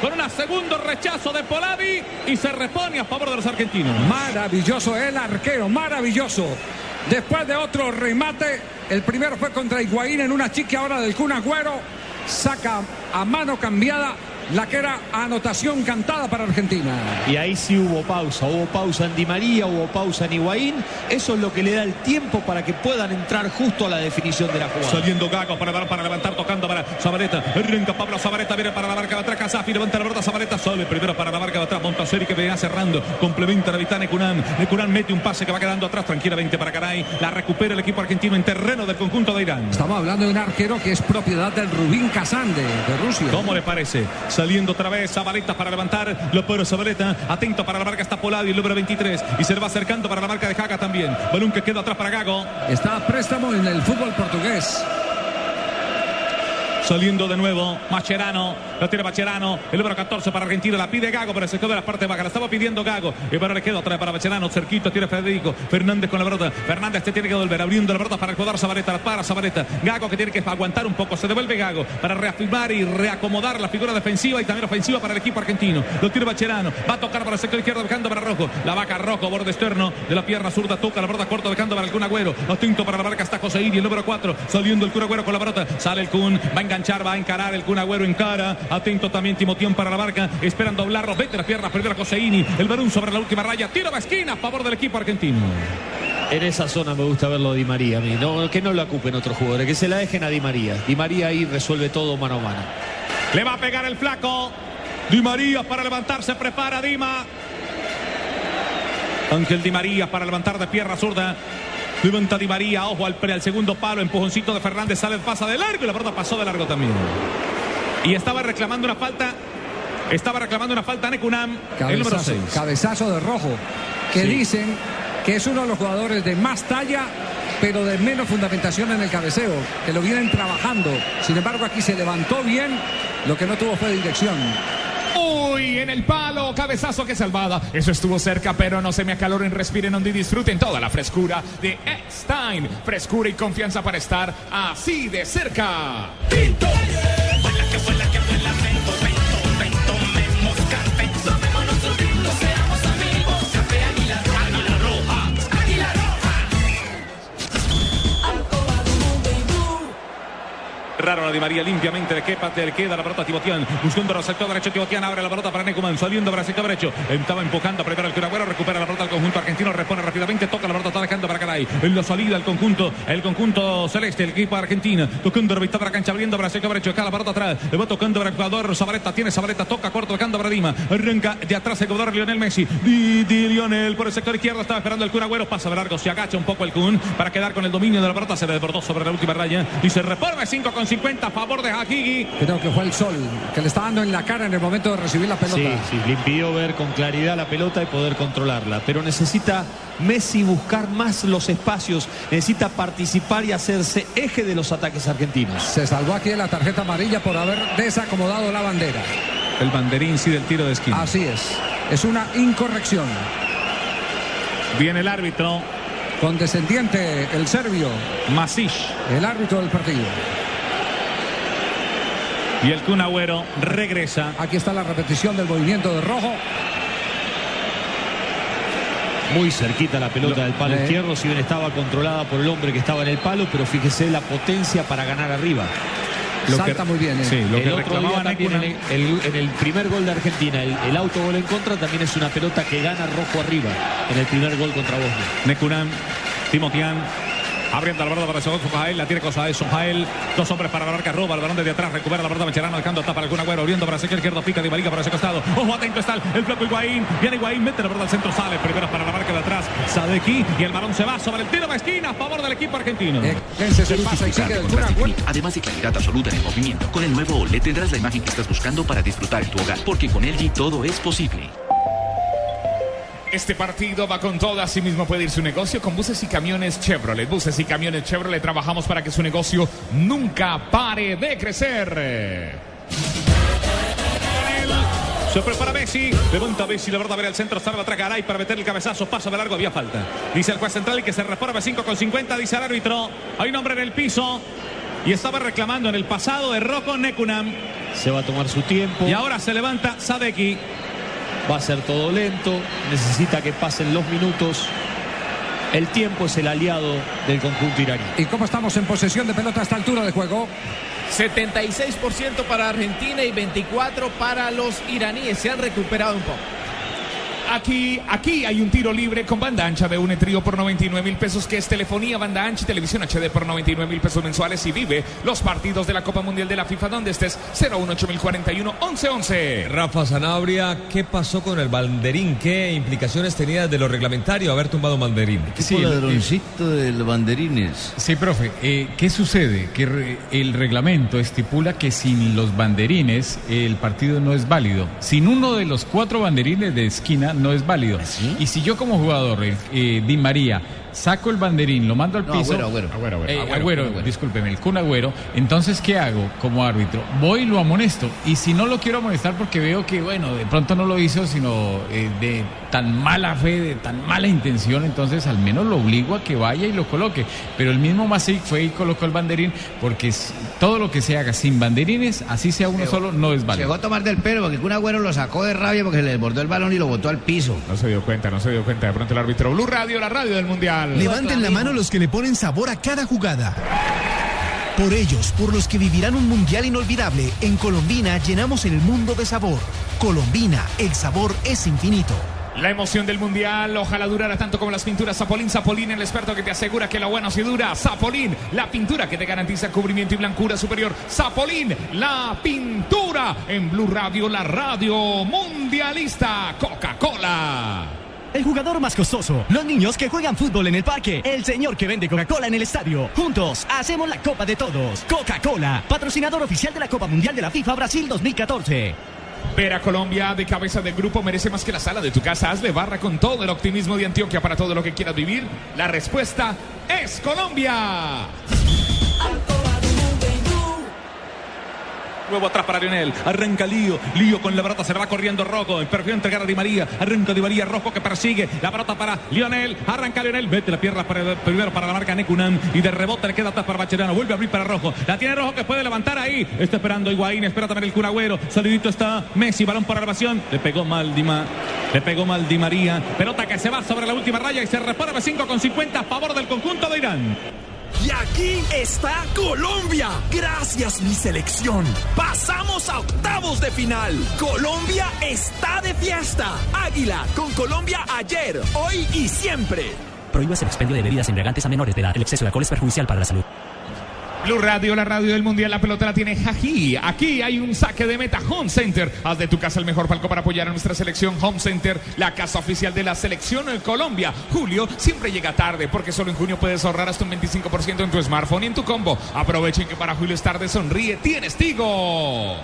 Con un segundo rechazo de Polavi y se repone a favor de los argentinos. Maravilloso el arquero, maravilloso. Después de otro remate, el primero fue contra Higuaín en una chique ahora del Kun Agüero. Saca a mano cambiada la que era anotación cantada para Argentina. Y ahí sí hubo pausa, hubo pausa en Di María, hubo pausa en Higuaín. Eso es lo que le da el tiempo para que puedan entrar justo a la definición de la jugada. Saliendo Gago para, para levantar, tocando para Zabaleta. Arranca Pablo Zabaleta, viene para la marca de atrás. Casafi levanta la verdad. Zabaleta sale primero para la marca de atrás. Montaseri que venía cerrando. Complementa la mitad Necunán. Necunán mete un pase que va quedando atrás tranquilamente para Caray. La recupera el equipo argentino en terreno del conjunto de Irán. Estamos hablando de un arquero que es propiedad del Rubín Kazán de, de Rusia. ¿Cómo le parece? Saliendo otra vez Zabaleta para levantar. Lo pone Zabaleta. Atento para la marca está Poladi, el número 23. Y se va acercando para la marca de Jaga también. Balón que queda atrás para Gago. Está a préstamo en el fútbol portugués. Saliendo de nuevo Macherano, la tiene Macherano, el número 14 para Argentina, la pide Gago, pero se quedó de la parte baja, la estaba pidiendo Gago, y para le queda otra para Macherano, cerquito tiene Federico, Fernández con la brota, Fernández te tiene que volver, abriendo la brota para acomodar Zabaleta, para Zabaleta, Gago que tiene que aguantar un poco, se devuelve Gago para reafirmar y reacomodar la figura defensiva y también ofensiva para el equipo argentino, lo tiene Macherano, va a tocar para el sector izquierdo, dejando para Rojo, la vaca Rojo, borde externo de la pierna zurda, toca la brota corto, dejando para el Kun Agüero, atento para la marca está Joseín y el número 4, saliendo el Kun Agüero con la brota, sale el Kun, va enganchar, va a encarar el Kun Agüero en cara. Atento también Timotión para la barca. Esperan doblarlo. Vete las piernas. Primero Joseini. El varón sobre la última raya. Tiro a esquina a favor del equipo argentino. En esa zona me gusta verlo a Di María a mí. No, que no lo ocupen otros jugadores. Que se la dejen a Di María. Di María ahí resuelve todo mano a mano. Le va a pegar el flaco. Di María para levantarse. Prepara Dima. Ángel Di María para levantar de pierna zurda. Levanta Di María, ojo al, al segundo palo, empujoncito de Fernández, sale, pasa de largo y la pelota pasó de largo también. Y estaba reclamando una falta, estaba reclamando una falta Necunam, el número 6. Cabezazo de rojo, que Sí. dicen que es uno de los jugadores de más talla, pero de menos fundamentación en el cabeceo, que lo vienen trabajando. Sin embargo, aquí se levantó bien, lo que no tuvo fue dirección. En el palo, cabezazo que salvada. Eso estuvo cerca, pero no se me acaloren, respiren hondo y disfruten toda la frescura de Eckstein. Frescura y confianza para estar así de cerca. Raro la Di María limpiamente de Kepa, le queda la pelota a Tibotián, buscando el sector derecho, Tibotián abre la pelota para Necuman, saliendo para el derecho, estaba empujando primero el Curagüero, recupera la pelota al conjunto argentino, repone rápidamente, toca la pelota, está dejando para Caray, en la salida el conjunto, el conjunto celeste, el equipo argentino, tocando de la cancha, abriendo para el derecho, acá la pelota atrás, le va tocando para el jugador, Zabaleta, tiene Zabaleta, toca corto, tocando para Dima, arranca de atrás el jugador Lionel Messi, Di, Di Lionel por el sector izquierdo, estaba esperando el Curagüero, pasa de largo, se agacha un poco el Kun para quedar con el dominio de la pelota, se le desbordó sobre la última raya y se reforma 5 con 50 a favor de Hakigi. Creo que fue el sol que le está dando en la cara en el momento de recibir la pelota. Sí, sí, le impidió ver con claridad la pelota y poder controlarla. Pero necesita Messi buscar más los espacios, necesita participar y hacerse eje de los ataques argentinos. Se salvó aquí de la tarjeta amarilla por haber desacomodado la bandera. El banderín sí del tiro de esquina. Así es. Es una incorrección. Viene el árbitro. Condescendiente el serbio. Masic. El árbitro del partido. Y el Kun Agüero regresa. Aquí está la repetición del movimiento de rojo. Muy cerquita la pelota Lo- del palo eh. izquierdo, si bien estaba controlada por el hombre que estaba en el palo, pero fíjese la potencia para ganar arriba. Lo Salta muy bien. eh. Sí, lo el que otro reclamaba día también en el, el- en el primer gol de Argentina, el, el autogol en contra también es una pelota que gana rojo arriba en el primer gol contra Bosnia. Necunam, Timotián. Abriendo la verdad para Segundo Sojael, la tiene cosa de Sojael. Dos hombres para la marca, roba el balón desde atrás, recupera la verdad Macherano, dejando tapa para el Kun Agüero, abriendo para el sector izquierdo, pica de Marica para ese costado. Ojo, atento está el, el flaco Higuaín. Viene Higuaín, mete la verdad al centro, sale primero para la marca de atrás. Sadeki y el balón se va sobre el tiro de esquina a favor del equipo argentino. Eh, se ¿Quieres pasa y sigue de además de claridad absoluta en el movimiento? Con el nuevo OLED tendrás la imagen que estás buscando para disfrutar en tu hogar, porque con LG todo es posible. Este partido va con todo, así mismo puede ir su negocio con buses y camiones Chevrolet. Buses y camiones Chevrolet trabajamos para que su negocio nunca pare de crecer. Se prepara Messi, levanta Messi, la verdad, ver el centro, salva atrás Garay para meter el cabezazo, pasa de largo, había falta. Dice el juez central y que se reforma 5 con 50, dice el árbitro. Hay un hombre en el piso y estaba reclamando en el pasado de Rocco Necunam. Se va a tomar su tiempo, Y ahora se levanta Sadeki. Va a ser todo lento, necesita que pasen los minutos. El tiempo es el aliado del conjunto iraní. ¿Y cómo estamos en posesión de pelota a esta altura de juego? 76% para Argentina y 24% para los iraníes. Se han recuperado un poco. Aquí, aquí hay un tiro libre con banda ancha de un trío por 99 mil pesos, que es telefonía, banda ancha y televisión HD por 99 mil pesos mensuales. Y vive los partidos de la Copa Mundial de la FIFA donde estés 018041 1111. Rafa Sanabria, ¿qué pasó con el banderín? ¿Qué implicaciones tenía de lo reglamentario haber tumbado un banderín? Sí, ladroncito del banderines. Sí, profe. eh, ¿Qué sucede? Que re- el reglamento estipula que sin los banderines el partido no es válido. Sin uno de los cuatro banderines de esquina no es válido. Y si yo como jugador, eh, eh, Di María, saco el banderín, lo mando al No, piso... Agüero, Agüero. Agüero, Agüero, Agüero, Agüero, Agüero. discúlpeme, el Kun Agüero. Entonces, ¿qué hago como árbitro? Voy y lo amonesto. Y si no lo quiero amonestar porque veo que, bueno, de pronto no lo hizo, sino eh, de tan mala fe, de tan mala intención, entonces al menos lo obligo a que vaya y lo coloque. Pero el mismo Masic fue y colocó el banderín porque todo lo que se haga sin banderines, así sea uno solo, no es válido. Llegó a tomar del pelo porque un agüero lo sacó de rabia porque se le desbordó el balón y lo botó al piso. No se dio cuenta, no se dio cuenta. De pronto el árbitro Blue Radio, la radio del Mundial. Levanten la mano los que le ponen sabor a cada jugada. Por ellos, por los que vivirán un mundial inolvidable, en Colombina llenamos el mundo de sabor. Colombina, el sabor es infinito. La emoción del mundial, ojalá durara tanto como las pinturas Zapolín. Zapolín, el experto que te asegura que lo bueno sí dura. Zapolín, la pintura que te garantiza cubrimiento y blancura superior. Zapolín, la pintura. En Blue Radio, la radio mundialista. Coca-Cola. El jugador más costoso, los niños que juegan fútbol en el parque, el señor que vende Coca-Cola en el estadio. Juntos hacemos la Copa de Todos. Coca-Cola, patrocinador oficial de la Copa Mundial de la FIFA Brasil 2014. Ver a Colombia de cabeza del grupo merece más que la sala de tu casa. Hazle barra con todo el optimismo de Antioquia para todo lo que quieras vivir. La respuesta es Colombia. Nuevo atrás para Lionel. Arranca Lío. Lío con la pelota. Se va corriendo Rojo. Prefiere entregar a Di María. Arranca Di María. Rojo que persigue. La pelota para Lionel. Arranca Lionel. Mete la pierna para el- primero para la marca Necunam. Y de rebote le queda atrás para Bacherano. Vuelve a abrir para Rojo. La tiene Rojo que puede levantar ahí. Está esperando Higuaín. Espera también el Cunagüero. Salidito está Messi. Balón por elevación. Le pegó mal Di Ma- Le pegó mal Di María. Pelota que se va sobre la última raya y se repone 5 con 50 a favor del conjunto de Irán. Y aquí está Colombia. Gracias mi selección. Pasamos a octavos de final. Colombia está de fiesta. Águila con Colombia ayer, hoy y siempre. Prohíbas el expendio de bebidas embriagantes a menores de edad. El exceso de alcohol es perjudicial para la salud. Blue Radio, la radio del mundial, la pelota la tiene Jaji. Aquí hay un saque de meta Home Center. Haz de tu casa el mejor palco para apoyar a nuestra selección Home Center, la casa oficial de la selección en Colombia. Julio siempre llega tarde porque solo en junio puedes ahorrar hasta un 25% en tu smartphone y en tu combo. Aprovechen que para Julio es tarde, sonríe, tienes Tigo.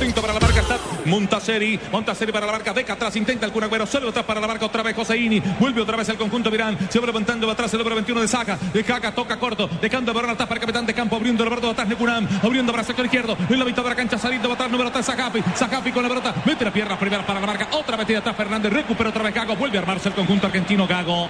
Tinto para la marca está Montaseri. Montaseri para la marca. Deca atrás. Intenta el Cunagüero. Solo atrás para la marca. Otra vez Joseini. Vuelve otra vez el conjunto Virán. Se va levantando va atrás el número 21 de Saca. De Caca toca corto. Dejando Barón atrás para el capitán de campo. Abriendo el verde atrás Necunam. Abriendo para el sector izquierdo. En la mitad de la cancha. Saliendo atrás número 3 Zacapi. Zacapi con la pelota. Mete la pierna primera para la marca. Otra metida atrás Fernández. Recupera otra vez Gago. Vuelve a armarse el conjunto argentino Gago.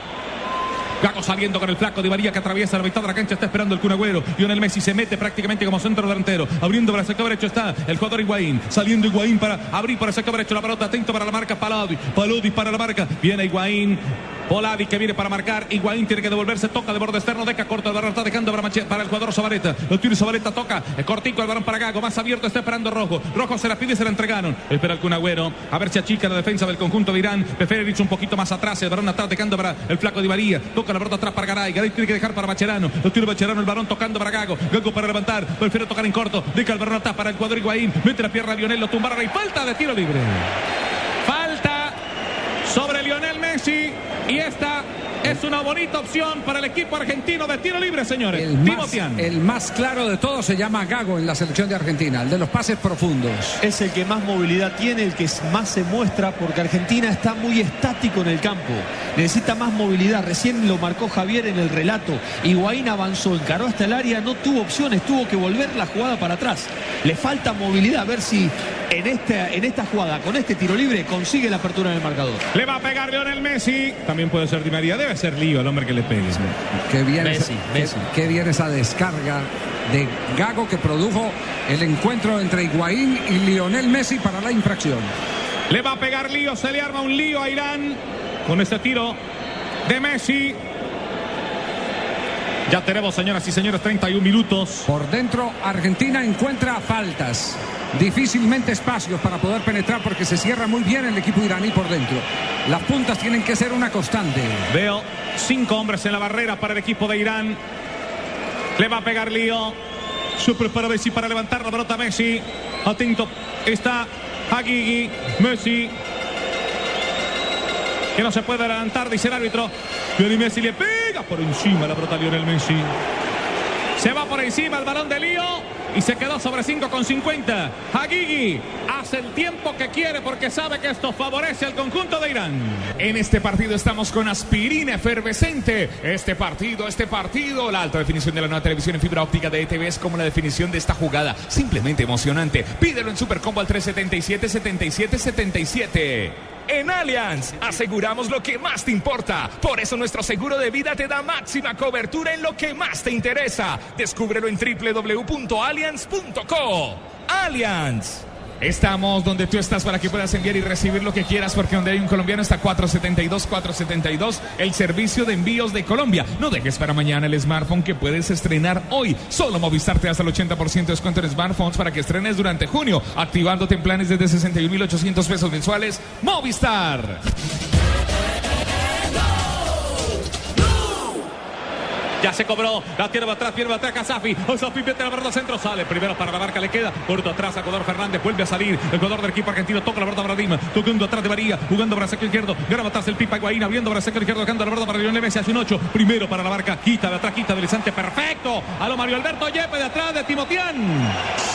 Gago saliendo con el flaco de María que atraviesa la mitad de la cancha, está esperando el Cunagüero. Lionel Messi se mete prácticamente como centro delantero. Abriendo para el sector derecho está el jugador Higuaín. Saliendo Higuaín para abrir por el sector derecho la pelota. Atento para la marca Palodi. Palodi para la marca. Viene Higuaín. Poladi que viene para marcar. Higuaín tiene que devolverse. Toca de borde externo. Deca corta el balón. Está dejando para, el jugador Zabaleta. Lo tiene Zabaleta. Toca. El cortico el balón para Gago. Más abierto. Está esperando Rojo. Rojo se la pide y se la entregaron. Espera el Cunagüero. A ver si achica la defensa del conjunto de Irán. Prefiere un poquito más atrás. El balón atrás dejando para el flaco de María. Toca la pelota atrás para Garay. Garay tiene que dejar para Macherano. Lo tiene Macherano. El balón tocando para Gago. Gago para levantar. Prefiere tocar en corto. Deja el balón atrás para el jugador Higuaín. Mete la pierna a Lionel. Lo tumbaron y falta de tiro libre. Sobre Lionel Messi. Y esta es una bonita opción para el equipo argentino de tiro libre, señores. El más, Timotian. el más claro de todos se llama Gago en la selección de Argentina, el de los pases profundos. Es el que más movilidad tiene, el que más se muestra, porque Argentina está muy estático en el campo. Necesita más movilidad. Recién lo marcó Javier en el relato. Higuaín avanzó, encaró hasta el área, no tuvo opciones, tuvo que volver la jugada para atrás. Le falta movilidad, a ver si en esta, en esta jugada, con este tiro libre, consigue la apertura en el marcador. Le va a pegar Lionel Messi. También puede ser Di María. Debe ser Lío el hombre que le pegue. Qué bien, Messi, esa, Messi. Qué, qué bien esa descarga de Gago que produjo el encuentro entre Higuaín y Lionel Messi para la infracción. Le va a pegar Lío. Se le arma un lío a Irán. con este tiro de Messi. Ya tenemos, señoras y señores, 31 minutos. Por dentro, Argentina encuentra faltas. Difícilmente espacios para poder penetrar porque se cierra muy bien el equipo iraní por dentro. Las puntas tienen que ser una constante. Veo cinco hombres en la barrera para el equipo de Irán. Le va a pegar Lío. Se prepara Messi para levantar la pelota Messi. Atento está Hagigi. Messi. Que no se puede adelantar, dice el árbitro. Messi le pega por encima la pelota Lionel Messi. Se va por encima el balón de Lío y se quedó sobre 5 con 50. Hagigi hace el tiempo que quiere porque sabe que esto favorece al conjunto de Irán. En este partido estamos con aspirina efervescente. Este partido, este partido, la alta definición de la nueva televisión en fibra óptica de ETV es como la definición de esta jugada. Simplemente emocionante. Pídelo en Supercombo al 377-7777. En Allianz aseguramos lo que más te importa. Por eso nuestro seguro de vida te da máxima cobertura en lo que más te interesa. Descúbrelo en www.allianz.co. Allianz. Estamos donde tú estás para que puedas enviar y recibir lo que quieras, porque donde hay un colombiano está 472, 472, el servicio de envíos de Colombia. No dejes para mañana el smartphone que puedes estrenar hoy. Solo Movistar te hasta el 80% de descuento en smartphones para que estrenes durante junio, activándote en planes desde 61.800 pesos mensuales. Movistar. Ya se cobró. La tierra atrás, tierra atrás, Casafi. Casafi mete la verdad centro, sale. Primero para la marca, le queda. Corto atrás a Codor Fernández. Vuelve a salir. El jugador del equipo argentino toca la verdad para Dima. Tocando atrás de María. Jugando para sector izquierdo. Graba atrás el Pipa Higuaín. Abriendo para sector izquierdo. Dejando la verdad para Lionel Messi. Hace un 8. Primero para la marca. Quita de atrás, quita deslizante. Perfecto. A lo Mario Alberto Yepe de atrás de Timotián.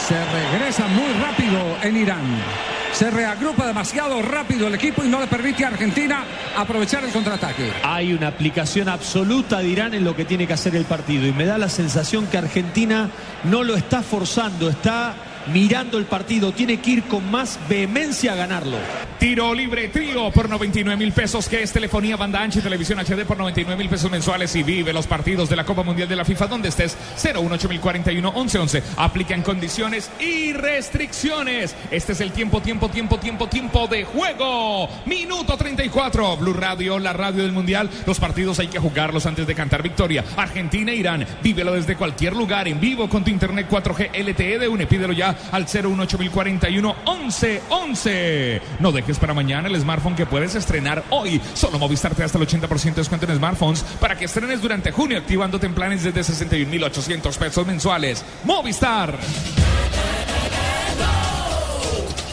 Se regresa muy rápido en Irán. Se reagrupa demasiado rápido el equipo y no le permite a Argentina aprovechar el contraataque. Hay una aplicación absoluta de Irán en lo que tiene que hacer el partido y me da la sensación que Argentina no lo está forzando, está mirando el partido, tiene que ir con más vehemencia a ganarlo. Tiro libre trío por 99 mil pesos, que es telefonía, banda ancha y televisión HD por 99 mil pesos mensuales y vive los partidos de la Copa Mundial de la FIFA donde estés 018041 1111. Aplican condiciones y restricciones. Este es el tiempo, tiempo, tiempo, tiempo, tiempo de juego. Minuto 34. Blue Radio, la radio del Mundial. Los partidos hay que jugarlos antes de cantar victoria. Argentina Irán. Vívelo desde cualquier lugar en vivo con tu internet 4G LTE de UNE. Pídelo ya al 018041 1111. No dejes para mañana el smartphone que puedes estrenar hoy. Solo Movistar te hasta el 80% de descuento en smartphones para que estrenes durante junio activándote en planes desde 61.800 pesos mensuales. Movistar.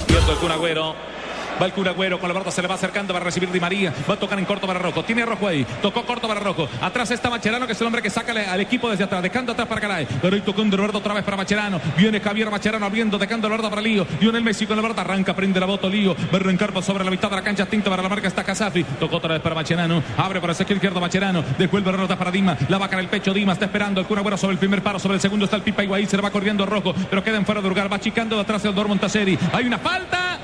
Pierde el Kun Agüero. Va el Kun Agüero con la verdad se le va acercando, va a recibir Di María. Va a tocar en corto para Rocco. Tiene Rojo ahí. Tocó corto para Rocco. Atrás está Macherano, que es el hombre que saca al equipo desde atrás. Dejando atrás para Caray. Pero ahí tocando Roberto otra vez para Macherano. Viene Javier Macherano abriendo, dejando la verdad para Lío. Lionel Messi con la verdad arranca, prende la bota Lío. Arrancar por sobre la mitad de la cancha. Tinta para la marca está Casafi. Tocó otra vez para Macherano. Abre para el sector izquierdo Macherano. Devuelve la pelota para Dima. La vaca en el pecho. Dima está esperando. El Kun Agüero sobre el primer paro. Sobre el segundo está el Pipa Higuaín. Se le va corriendo Rojo. Pero queda en fuera de lugar. Va chicando de atrás el Dortmund Montaseri. Hay una falta.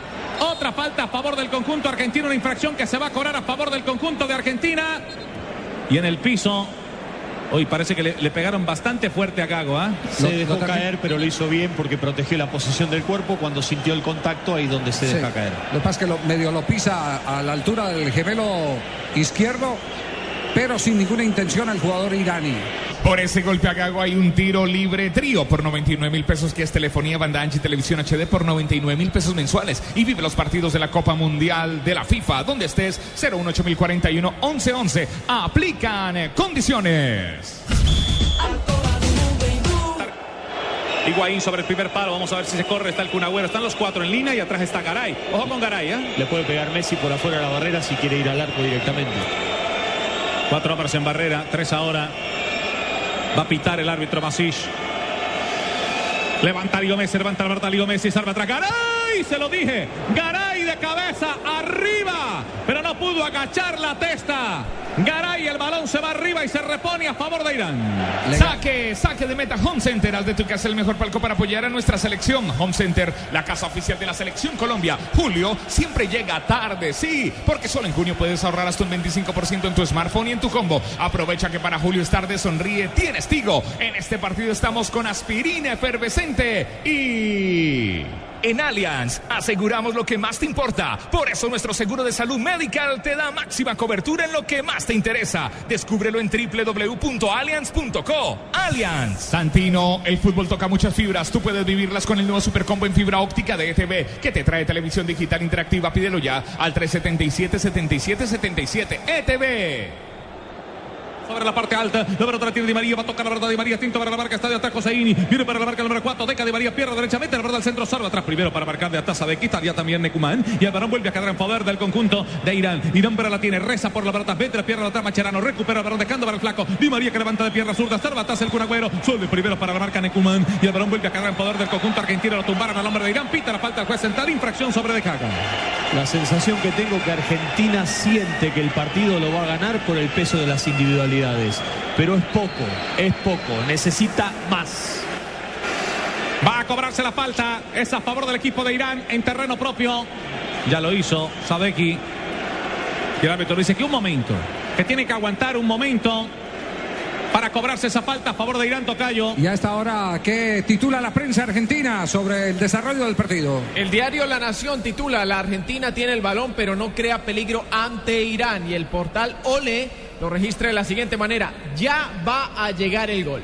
Otra falta a favor del conjunto argentino, una infracción que se va a cobrar a favor del conjunto de Argentina. Y en el piso, hoy parece que le, le pegaron bastante fuerte a Gago. ¿ah? Se dejó caer, pero lo hizo bien porque protegió la posición del cuerpo. Cuando sintió el contacto, ahí donde se Sí. deja caer. Lo que pasa es que lo- medio lo pisa a, a la altura del gemelo izquierdo, pero sin ninguna intención al jugador iraní. Por ese golpe a Gago hay un tiro libre trío por 99 mil pesos que es telefonía, banda ancha y televisión HD por 99 mil pesos mensuales. Y vive los partidos de la Copa Mundial de la FIFA donde estés 018041 1111. Aplican eh, condiciones. Higuaín sobre el primer palo. Vamos a ver si se corre. Está el Kun Agüero. Están los cuatro en línea y atrás está Garay. Ojo con Garay. ¿eh? Le puede pegar Messi por afuera de la barrera si quiere ir al arco directamente. Cuatro hombres en barrera. Tres ahora. Va a pitar el árbitro Masish. Levanta Lío Messi, levanta verdad Lío Messi, salva atrás. ¡Garay! Se lo dije. Garay de cabeza arriba. Pero no pudo agachar la testa. Garay, el balón se va arriba y se repone a favor de Irán. Saque, saque de meta Home Center. Haz de tu casa el mejor palco para apoyar a nuestra selección. Home Center, la casa oficial de la selección Colombia. Julio siempre llega tarde, sí, porque solo en junio puedes ahorrar hasta un 25% en tu smartphone y en tu combo. Aprovecha que para Julio es tarde, sonríe, tienes Tigo. En este partido estamos con aspirina efervescente y... En Allianz aseguramos lo que más te importa. Por eso nuestro seguro de salud medical te da máxima cobertura en lo que más te interesa. Descúbrelo en www.allianz.co. Allianz. Santino, el fútbol toca muchas fibras. Tú puedes vivirlas con el nuevo Supercombo en fibra óptica de ETV, que te trae televisión digital interactiva. Pídelo ya al 377-7777. ETV. Sobre la parte alta, pelota la tiene Di María, va a tocar la verdad Di María, tinto para la marca, está de atrás Joseini, viene para la marca número 4, Deca Di María, pierde derechamente, la verdad al centro, salva atrás primero para marcar de Ataza de ya también Necumán, y el balón vuelve a quedar en poder del conjunto de Irán. Irán pero la tiene, reza por la pelota, vete la pierna atrás Macherano, recupera el balón dejando para el flaco, Di María que levanta de pierna zurda, salva Ataza el Cunagüero, el primero para la marca Necumán, y el balón vuelve a quedar en poder del conjunto argentino, lo tumbaron al hombre de Irán, pita la falta al juez central, infracción sobre De Caga. La sensación que tengo que Argentina siente que el partido lo va a ganar por el peso de las individualidades. Pero es poco, es poco, necesita más. Va a cobrarse la falta, es a favor del equipo de Irán en terreno propio. Ya lo hizo Sadeki. Y el árbitro dice que un momento, que tiene que aguantar un momento para cobrarse esa falta a favor de Irán Tocayo. Y a esta hora, ¿qué titula la prensa argentina sobre el desarrollo del partido? El diario La Nación titula La Argentina tiene el balón pero no crea peligro ante Irán y el portal Ole lo registra de la siguiente manera, ya va a llegar el gol.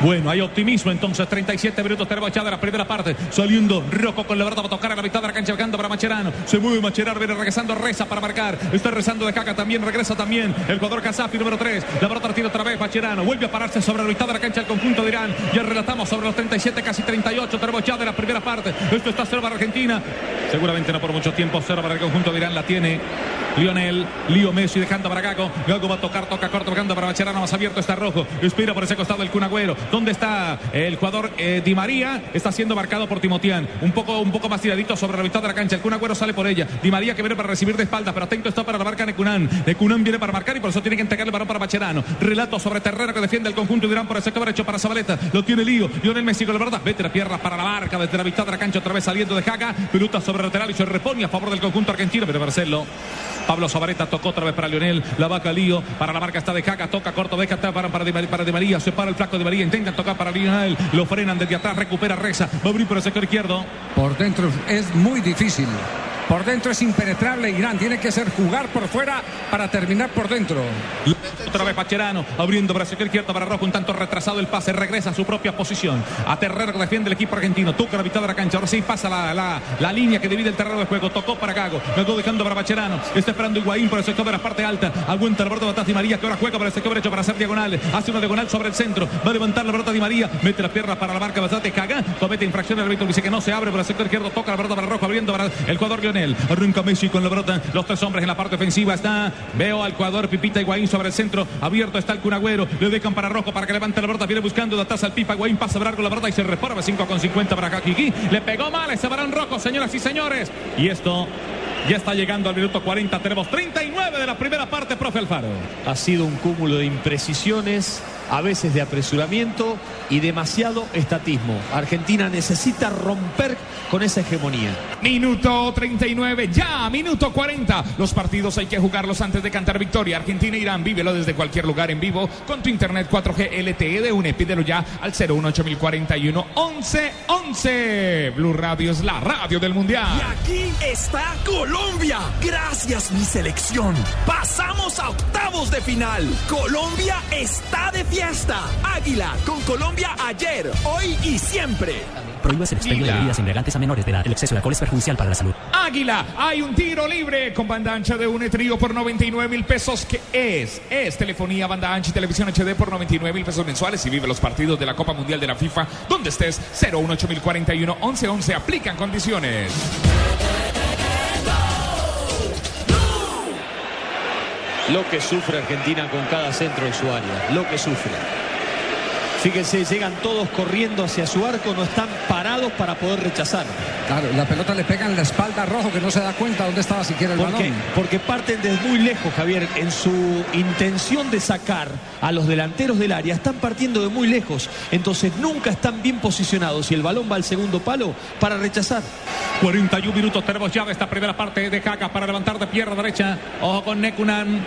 Bueno, hay optimismo entonces. 37 minutos ya de la primera parte. Saliendo Rocco con la verdad va a tocar a la mitad de la cancha, jugando para Macherano. Se mueve Macherano, viene regresando, reza para marcar. Está rezando de caca también, regresa también el jugador Kazafi número 3. La pelota tira otra vez Macherano. Vuelve a pararse sobre la mitad de la cancha el conjunto de Irán. Ya relatamos sobre los 37, casi 38. Tenemos ya de la primera parte. Esto está cero para Argentina. Seguramente no por mucho tiempo. Cero para el conjunto de Irán. La tiene Lionel, Lío Messi dejando para Gago. Gago va a tocar, toca corto, tocando para Macherano. Más abierto está rojo. Espera por ese costado el Cunagüero. ¿Dónde está el jugador eh, Di María? Está siendo marcado por Timotián. Un poco, un poco más tiradito sobre la mitad de la cancha. El Cunagüero sale por ella. Di María que viene para recibir de espalda, pero atento está para la marca Necunán. Necunán viene para marcar y por eso tiene que entregar el balón para Macherano. Relato sobre terreno que defiende el conjunto de Irán por el sector derecho para Zabaleta. Lo tiene Lío. Lionel Messi con la verdad. Vete la pierna para la marca desde la mitad de la cancha otra vez saliendo de Jaga. Pelota sobre lateral y se repone a favor del conjunto argentino. Pero Marcelo. Pablo Zabaleta tocó otra vez para Lionel. La vaca Lío. Para la marca está de Jaga. Toca corto. Deja para, para, Di María, para María. Se para el flaco de María. Intentan tocar para Lionel. Lo frenan desde atrás. Recupera Reza. Va a abrir por el sector izquierdo. Por dentro es muy difícil. Por dentro es impenetrable Irán. Tiene que ser jugar por fuera para terminar por dentro. Otra vez Pacherano, abriendo para sector izquierdo para Rojo, un tanto retrasado el pase, regresa a su propia posición. A Terrero defiende el equipo argentino, toca la mitad de la cancha, ahora sí pasa la, la, la línea que divide el terreno de juego, tocó para Gago, luego dejando para Pacherano, está esperando Higuaín por el sector de la parte alta, aguanta la pelota de Bataz María, que ahora juega por el sector derecho para hacer diagonales, hace una diagonal sobre el centro, va a levantar la pelota Di María, mete las piernas para la marca bastante caga, comete infracción el árbitro, dice que no se abre por el sector izquierdo, toca la pelota para Rojo, abriendo para el jugador Arranca Messi con la pelota, los tres hombres en la parte ofensiva está, veo al jugador Pipita Higuaín sobre el centro, abierto está el Cunagüero, le dejan para Rojo para que levante la pelota, viene buscando de atrás al Pipa, Higuaín. Pasa a con la pelota y se reforma 5 con 50 para Kakiki, le pegó mal ese balón rojo, señoras y señores, y esto ya está llegando al minuto 40, tenemos 39 de la primera parte, profe Alfaro. Ha sido un cúmulo de imprecisiones, a veces de apresuramiento y demasiado estatismo. Argentina necesita romper con esa hegemonía. Minuto 39, ya, minuto 40. Los partidos hay que jugarlos antes de cantar victoria. Argentina e Irán, vívelo desde cualquier lugar en vivo con tu internet 4G LTE de UNE. Pídelo ya al 018041 1111. Blue Radio es la radio del Mundial. Y aquí está Colombia. Gracias, mi selección. Pasamos a octavos de final. Colombia está de fiesta. Águila con Colombia ayer, hoy y siempre. Prohíbas el expendio de bebidas embriagantes a menores de edad. El exceso de alcohol es perjudicial para la salud. Águila, hay un tiro libre con banda ancha de un trío por 99 mil pesos. que es? Es telefonía, banda ancha y televisión HD por 99 mil pesos mensuales y vive los partidos de la Copa Mundial de la FIFA donde estés 018041 1111. Aplican condiciones. Lo que sufre Argentina con cada centro en su área, lo que sufre. Fíjense, llegan todos corriendo hacia su arco, no están parados para poder rechazar. Claro, la pelota le pega en la espalda a Rojo que no se da cuenta dónde estaba siquiera el ¿Por qué? balón. Porque parten desde muy lejos, Javier. En su intención de sacar a los delanteros del área, están partiendo de muy lejos. Entonces nunca están bien posicionados y el balón va al segundo palo para rechazar. 41 minutos tenemos ya de esta primera parte de Jaca para levantar de pierna derecha. Ojo con Nekunan.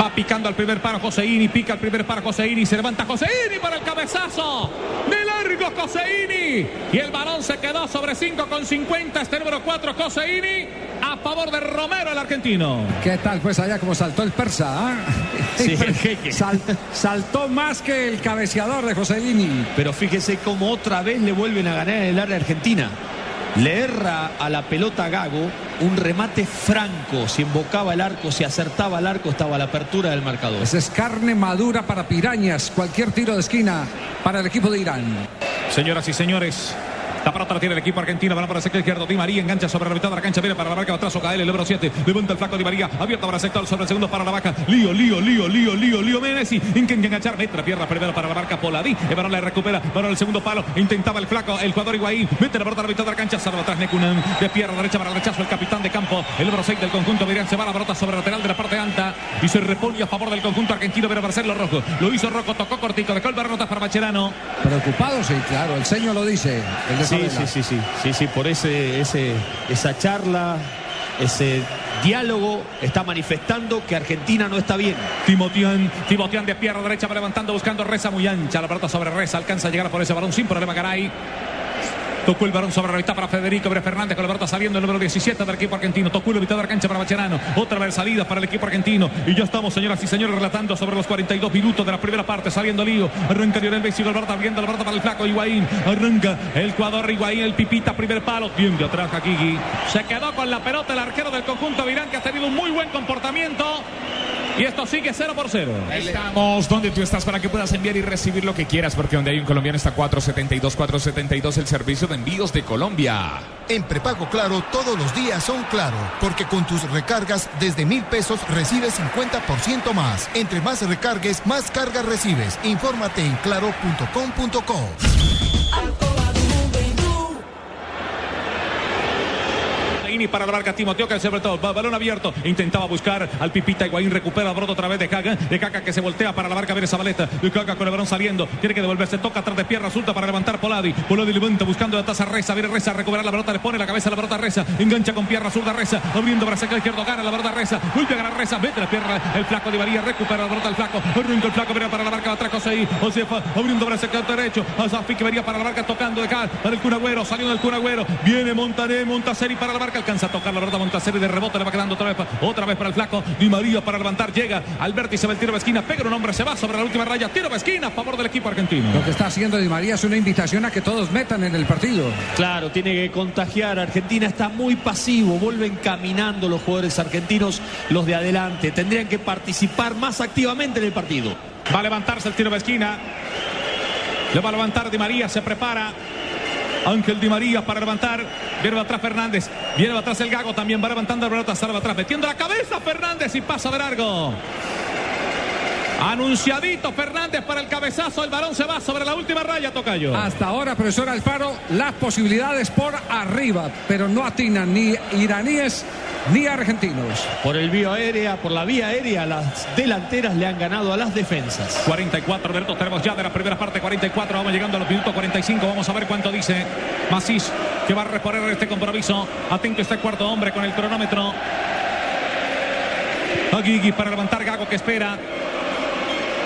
Va picando al primer paro Joseini, pica al primer paro Joseini, se levanta Joseini para el cabezazo del Hugo Coseini. Y el balón se quedó sobre 5 con 50. Este número 4, Coseini. A favor de Romero, el argentino. ¿Qué tal pues allá como saltó el persa? ah? Sí, el jeque. Sal- saltó más que el cabeceador de Joselini. Pero fíjese cómo otra vez le vuelven a ganar en el área argentina. Le erra a la pelota Gago un remate franco. Si embocaba el arco, si acertaba el arco, estaba a la apertura del marcador. Esa es carne madura para pirañas. Cualquier tiro de esquina para el equipo de Irán. Señoras y señores. La pelota la tiene el equipo argentino. Van para el sector izquierdo. Di María engancha sobre la mitad de la cancha. Viene para la marca atrás. Ocael, el número 7. Levanta el flaco Di María. Abierto para el sector sobre el segundo para la vaca. Lío, lío, lío, lío, lío, lío. Messi. Intenta enganchar. Mete la pierna primero para la marca Poladí. El balón le recupera. Para el segundo palo. Intentaba el flaco. El jugador Higuaín. Mete la pelota a la mitad de la cancha. Salva atrás Nekunan. De pierna derecha para el rechazo. El capitán de campo. El número 6 del conjunto Irán. Se va la pelota sobre el lateral de la parte alta. Y se repone a favor del conjunto argentino. Pero para hacerlo rojo. Lo hizo rojo. Tocó cortito. Dejó el para Macherano. Preocupado, sí, claro. El seño lo dice. Sí, sí, sí, sí, sí, sí, por ese, ese, esa charla, ese diálogo está manifestando que Argentina no está bien. Timotian, Timotian de pierna derecha va levantando buscando Reza muy ancha. La pelota sobre Reza alcanza a llegar por ese balón sin problema Garay. Tocó el balón sobre la mitad para Federico Bre Fernández con la pelota saliendo el número 17 del equipo argentino. Tocó la mitad de la cancha para Macherano. Otra vez salida para el equipo argentino. Y ya estamos, señoras y señores, relatando sobre los 42 minutos de la primera parte. Saliendo lío. Arranca Lionel Messi con la viendo la pelota para el flaco Higuaín. Arranca el jugador Higuaín, el pipita, primer palo. Bien de atrás Hakiki. Se quedó con la pelota el arquero del conjunto de Irán que ha tenido un muy buen comportamiento. Y esto sigue 0 por 0. Estamos donde tú estás para que puedas enviar y recibir lo que quieras, porque donde hay un colombiano está 472, 472, el servicio de envíos de Colombia. En prepago Claro todos los días son claro, porque con tus recargas desde mil pesos recibes 50% más. Entre más recargues, más cargas recibes. Infórmate en claro.com.co. Higuaín y para la marca Timoteo que sobre todo ba- balón abierto intentaba buscar al Pipita Higuaín recupera brota otra vez de Caca de Caca que se voltea para la marca viene Zabaleta de Caca con el balón saliendo tiene que devolverse toca atrás de pierna resulta para levantar Poladi. Poladi levanta buscando la taza Reza viene Reza recuperar la pelota le pone la cabeza a la pelota Reza engancha con pierna zurda Reza abriendo para sacar izquierdo gana la pelota Reza vuelve a ganar Reza mete la pierna el flaco de María recupera la pelota el flaco arranca el flaco viene para la marca atrás José Josefa abriendo para el sector derecho a Zafi que venía para la marca tocando de acá para el Cunagüero saliendo del Cunagüero viene Montané Montaseri para la marca alcanza a tocar la pelota Montaseri de rebote le va quedando otra vez otra vez para el flaco Di María para levantar llega al vértice del tiro de esquina pega un hombre se va sobre la última raya tiro de esquina a favor del equipo argentino Lo que está haciendo Di María es una invitación a que todos metan en el partido. Claro, tiene que contagiar. Argentina está muy pasivo, vuelven caminando los jugadores argentinos, los de adelante. Tendrían que participar más activamente en el partido. Va a levantarse el tiro de esquina. Le va a levantar Di María, se prepara. Ángel Di María para levantar. Viene atrás Fernández. Viene atrás el Gago también. Va levantando la pelota. Salva atrás. Metiendo la cabeza Fernández y pasa de largo. Anunciadito Fernández para el cabezazo. El balón se va sobre la última raya, Tocayo. Hasta ahora, profesor Alfaro, las posibilidades por arriba, pero no atinan ni iraníes ni argentinos. Por el vía aérea, por la vía aérea, las delanteras le han ganado a las defensas. 44 minutos tenemos ya de la primera parte, 44, vamos llegando a los minutos 45, vamos a ver cuánto dice Macís, que va a reponer este compromiso. Atento este cuarto hombre con el cronómetro. Aguigui para levantar Gago que espera.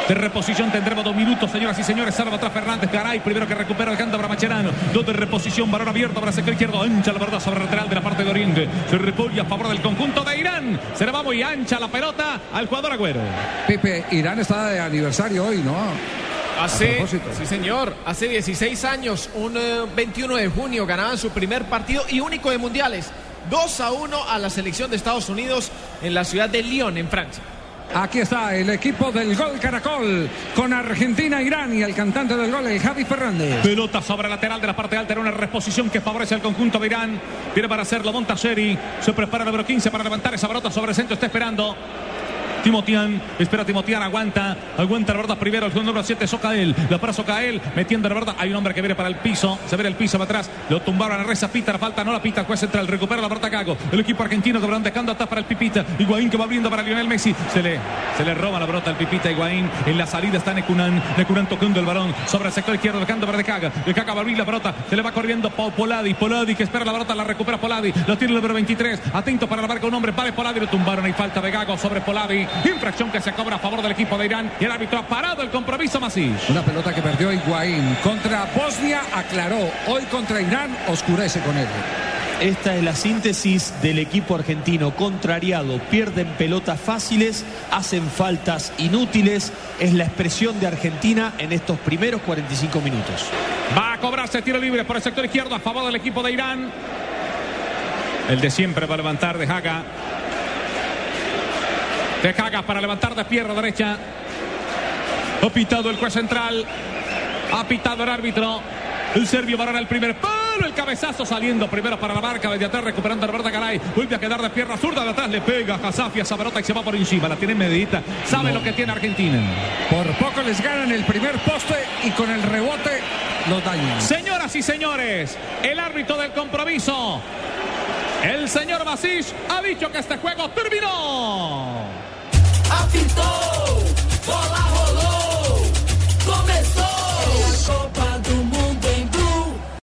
De reposición tendremos dos minutos, señoras y señores. Salva atrás Fernández. Garay, primero que recupera el canto para Macherano. Dos de reposición, balón abierto para sector izquierdo. Ancha la verdad sobre el lateral de la parte de Oriente. Se repone a favor del conjunto de Irán. Se le va muy ancha la pelota al jugador Agüero. Pipe, Irán está de aniversario hoy, ¿no? Hace, propósito. sí señor, hace 16 años, un eh, 21 de junio, ganaban su primer partido y único de mundiales. 2 a 1 a la selección de Estados Unidos en la ciudad de Lyon, en Francia. Aquí está el equipo del Gol Caracol con Argentina, Irán y el cantante del gol, el Javi Fernández. Pelota sobre lateral de la parte alta. Era una reposición que favorece al conjunto de Irán. Viene para hacerlo Montaseri. Se prepara el número 15 para levantar esa pelota sobre el centro. Está esperando. Timotian, espera Timotian, aguanta, aguanta la verdad primero, el número 7, Socael, la para Socael, metiendo la verdad, hay un hombre que viene para el piso, se ve el piso para atrás, lo tumbaron a Reza, pita la falta, no la pita, juez central, recupera la pelota Gago, el equipo argentino que van dejando atrás para el Pipita, Higuaín que va abriendo para Lionel Messi, se le, se le roba la pelota al Pipita Higuaín, en la salida está Necunan, Necunan tocando el balón sobre el sector izquierdo, dejando para De Caga, De Caga va a la pelota, se le va corriendo Po- Poladi, Poladi que espera la pelota, la recupera Poladi, lo tiene el número 23, atento para la marca un hombre, vale Poladi, lo tumbaron, hay falta de Gago sobre Poladi, Infracción que se cobra a favor del equipo de Irán. Y el árbitro ha parado el compromiso Masís. Una pelota que perdió Higuaín. Contra Bosnia aclaró. Hoy contra Irán oscurece con él. Esta es la síntesis del equipo argentino contrariado. Pierden pelotas fáciles, hacen faltas inútiles. Es la expresión de Argentina en estos primeros 45 minutos. Va a cobrarse tiro libre por el sector izquierdo a favor del equipo de Irán. El de siempre va a levantar de Haga. De Haga para levantar de pierna derecha. Ha pitado el juez central. Ha pitado el árbitro. El serbio varón el primer palo. El cabezazo saliendo primero para la marca. Desde atrás recuperando a Roberta Garay. Vuelve a quedar de pierna zurda. De atrás le pega a Hasafi a Sabarota y se va por encima. La tiene medita. Sabe lo que tiene Argentina. Por poco les ganan el primer poste y con el rebote los dañan. Señoras y señores, el árbitro del compromiso. El señor Basís ha dicho que este juego terminó. apitou, bola rolou.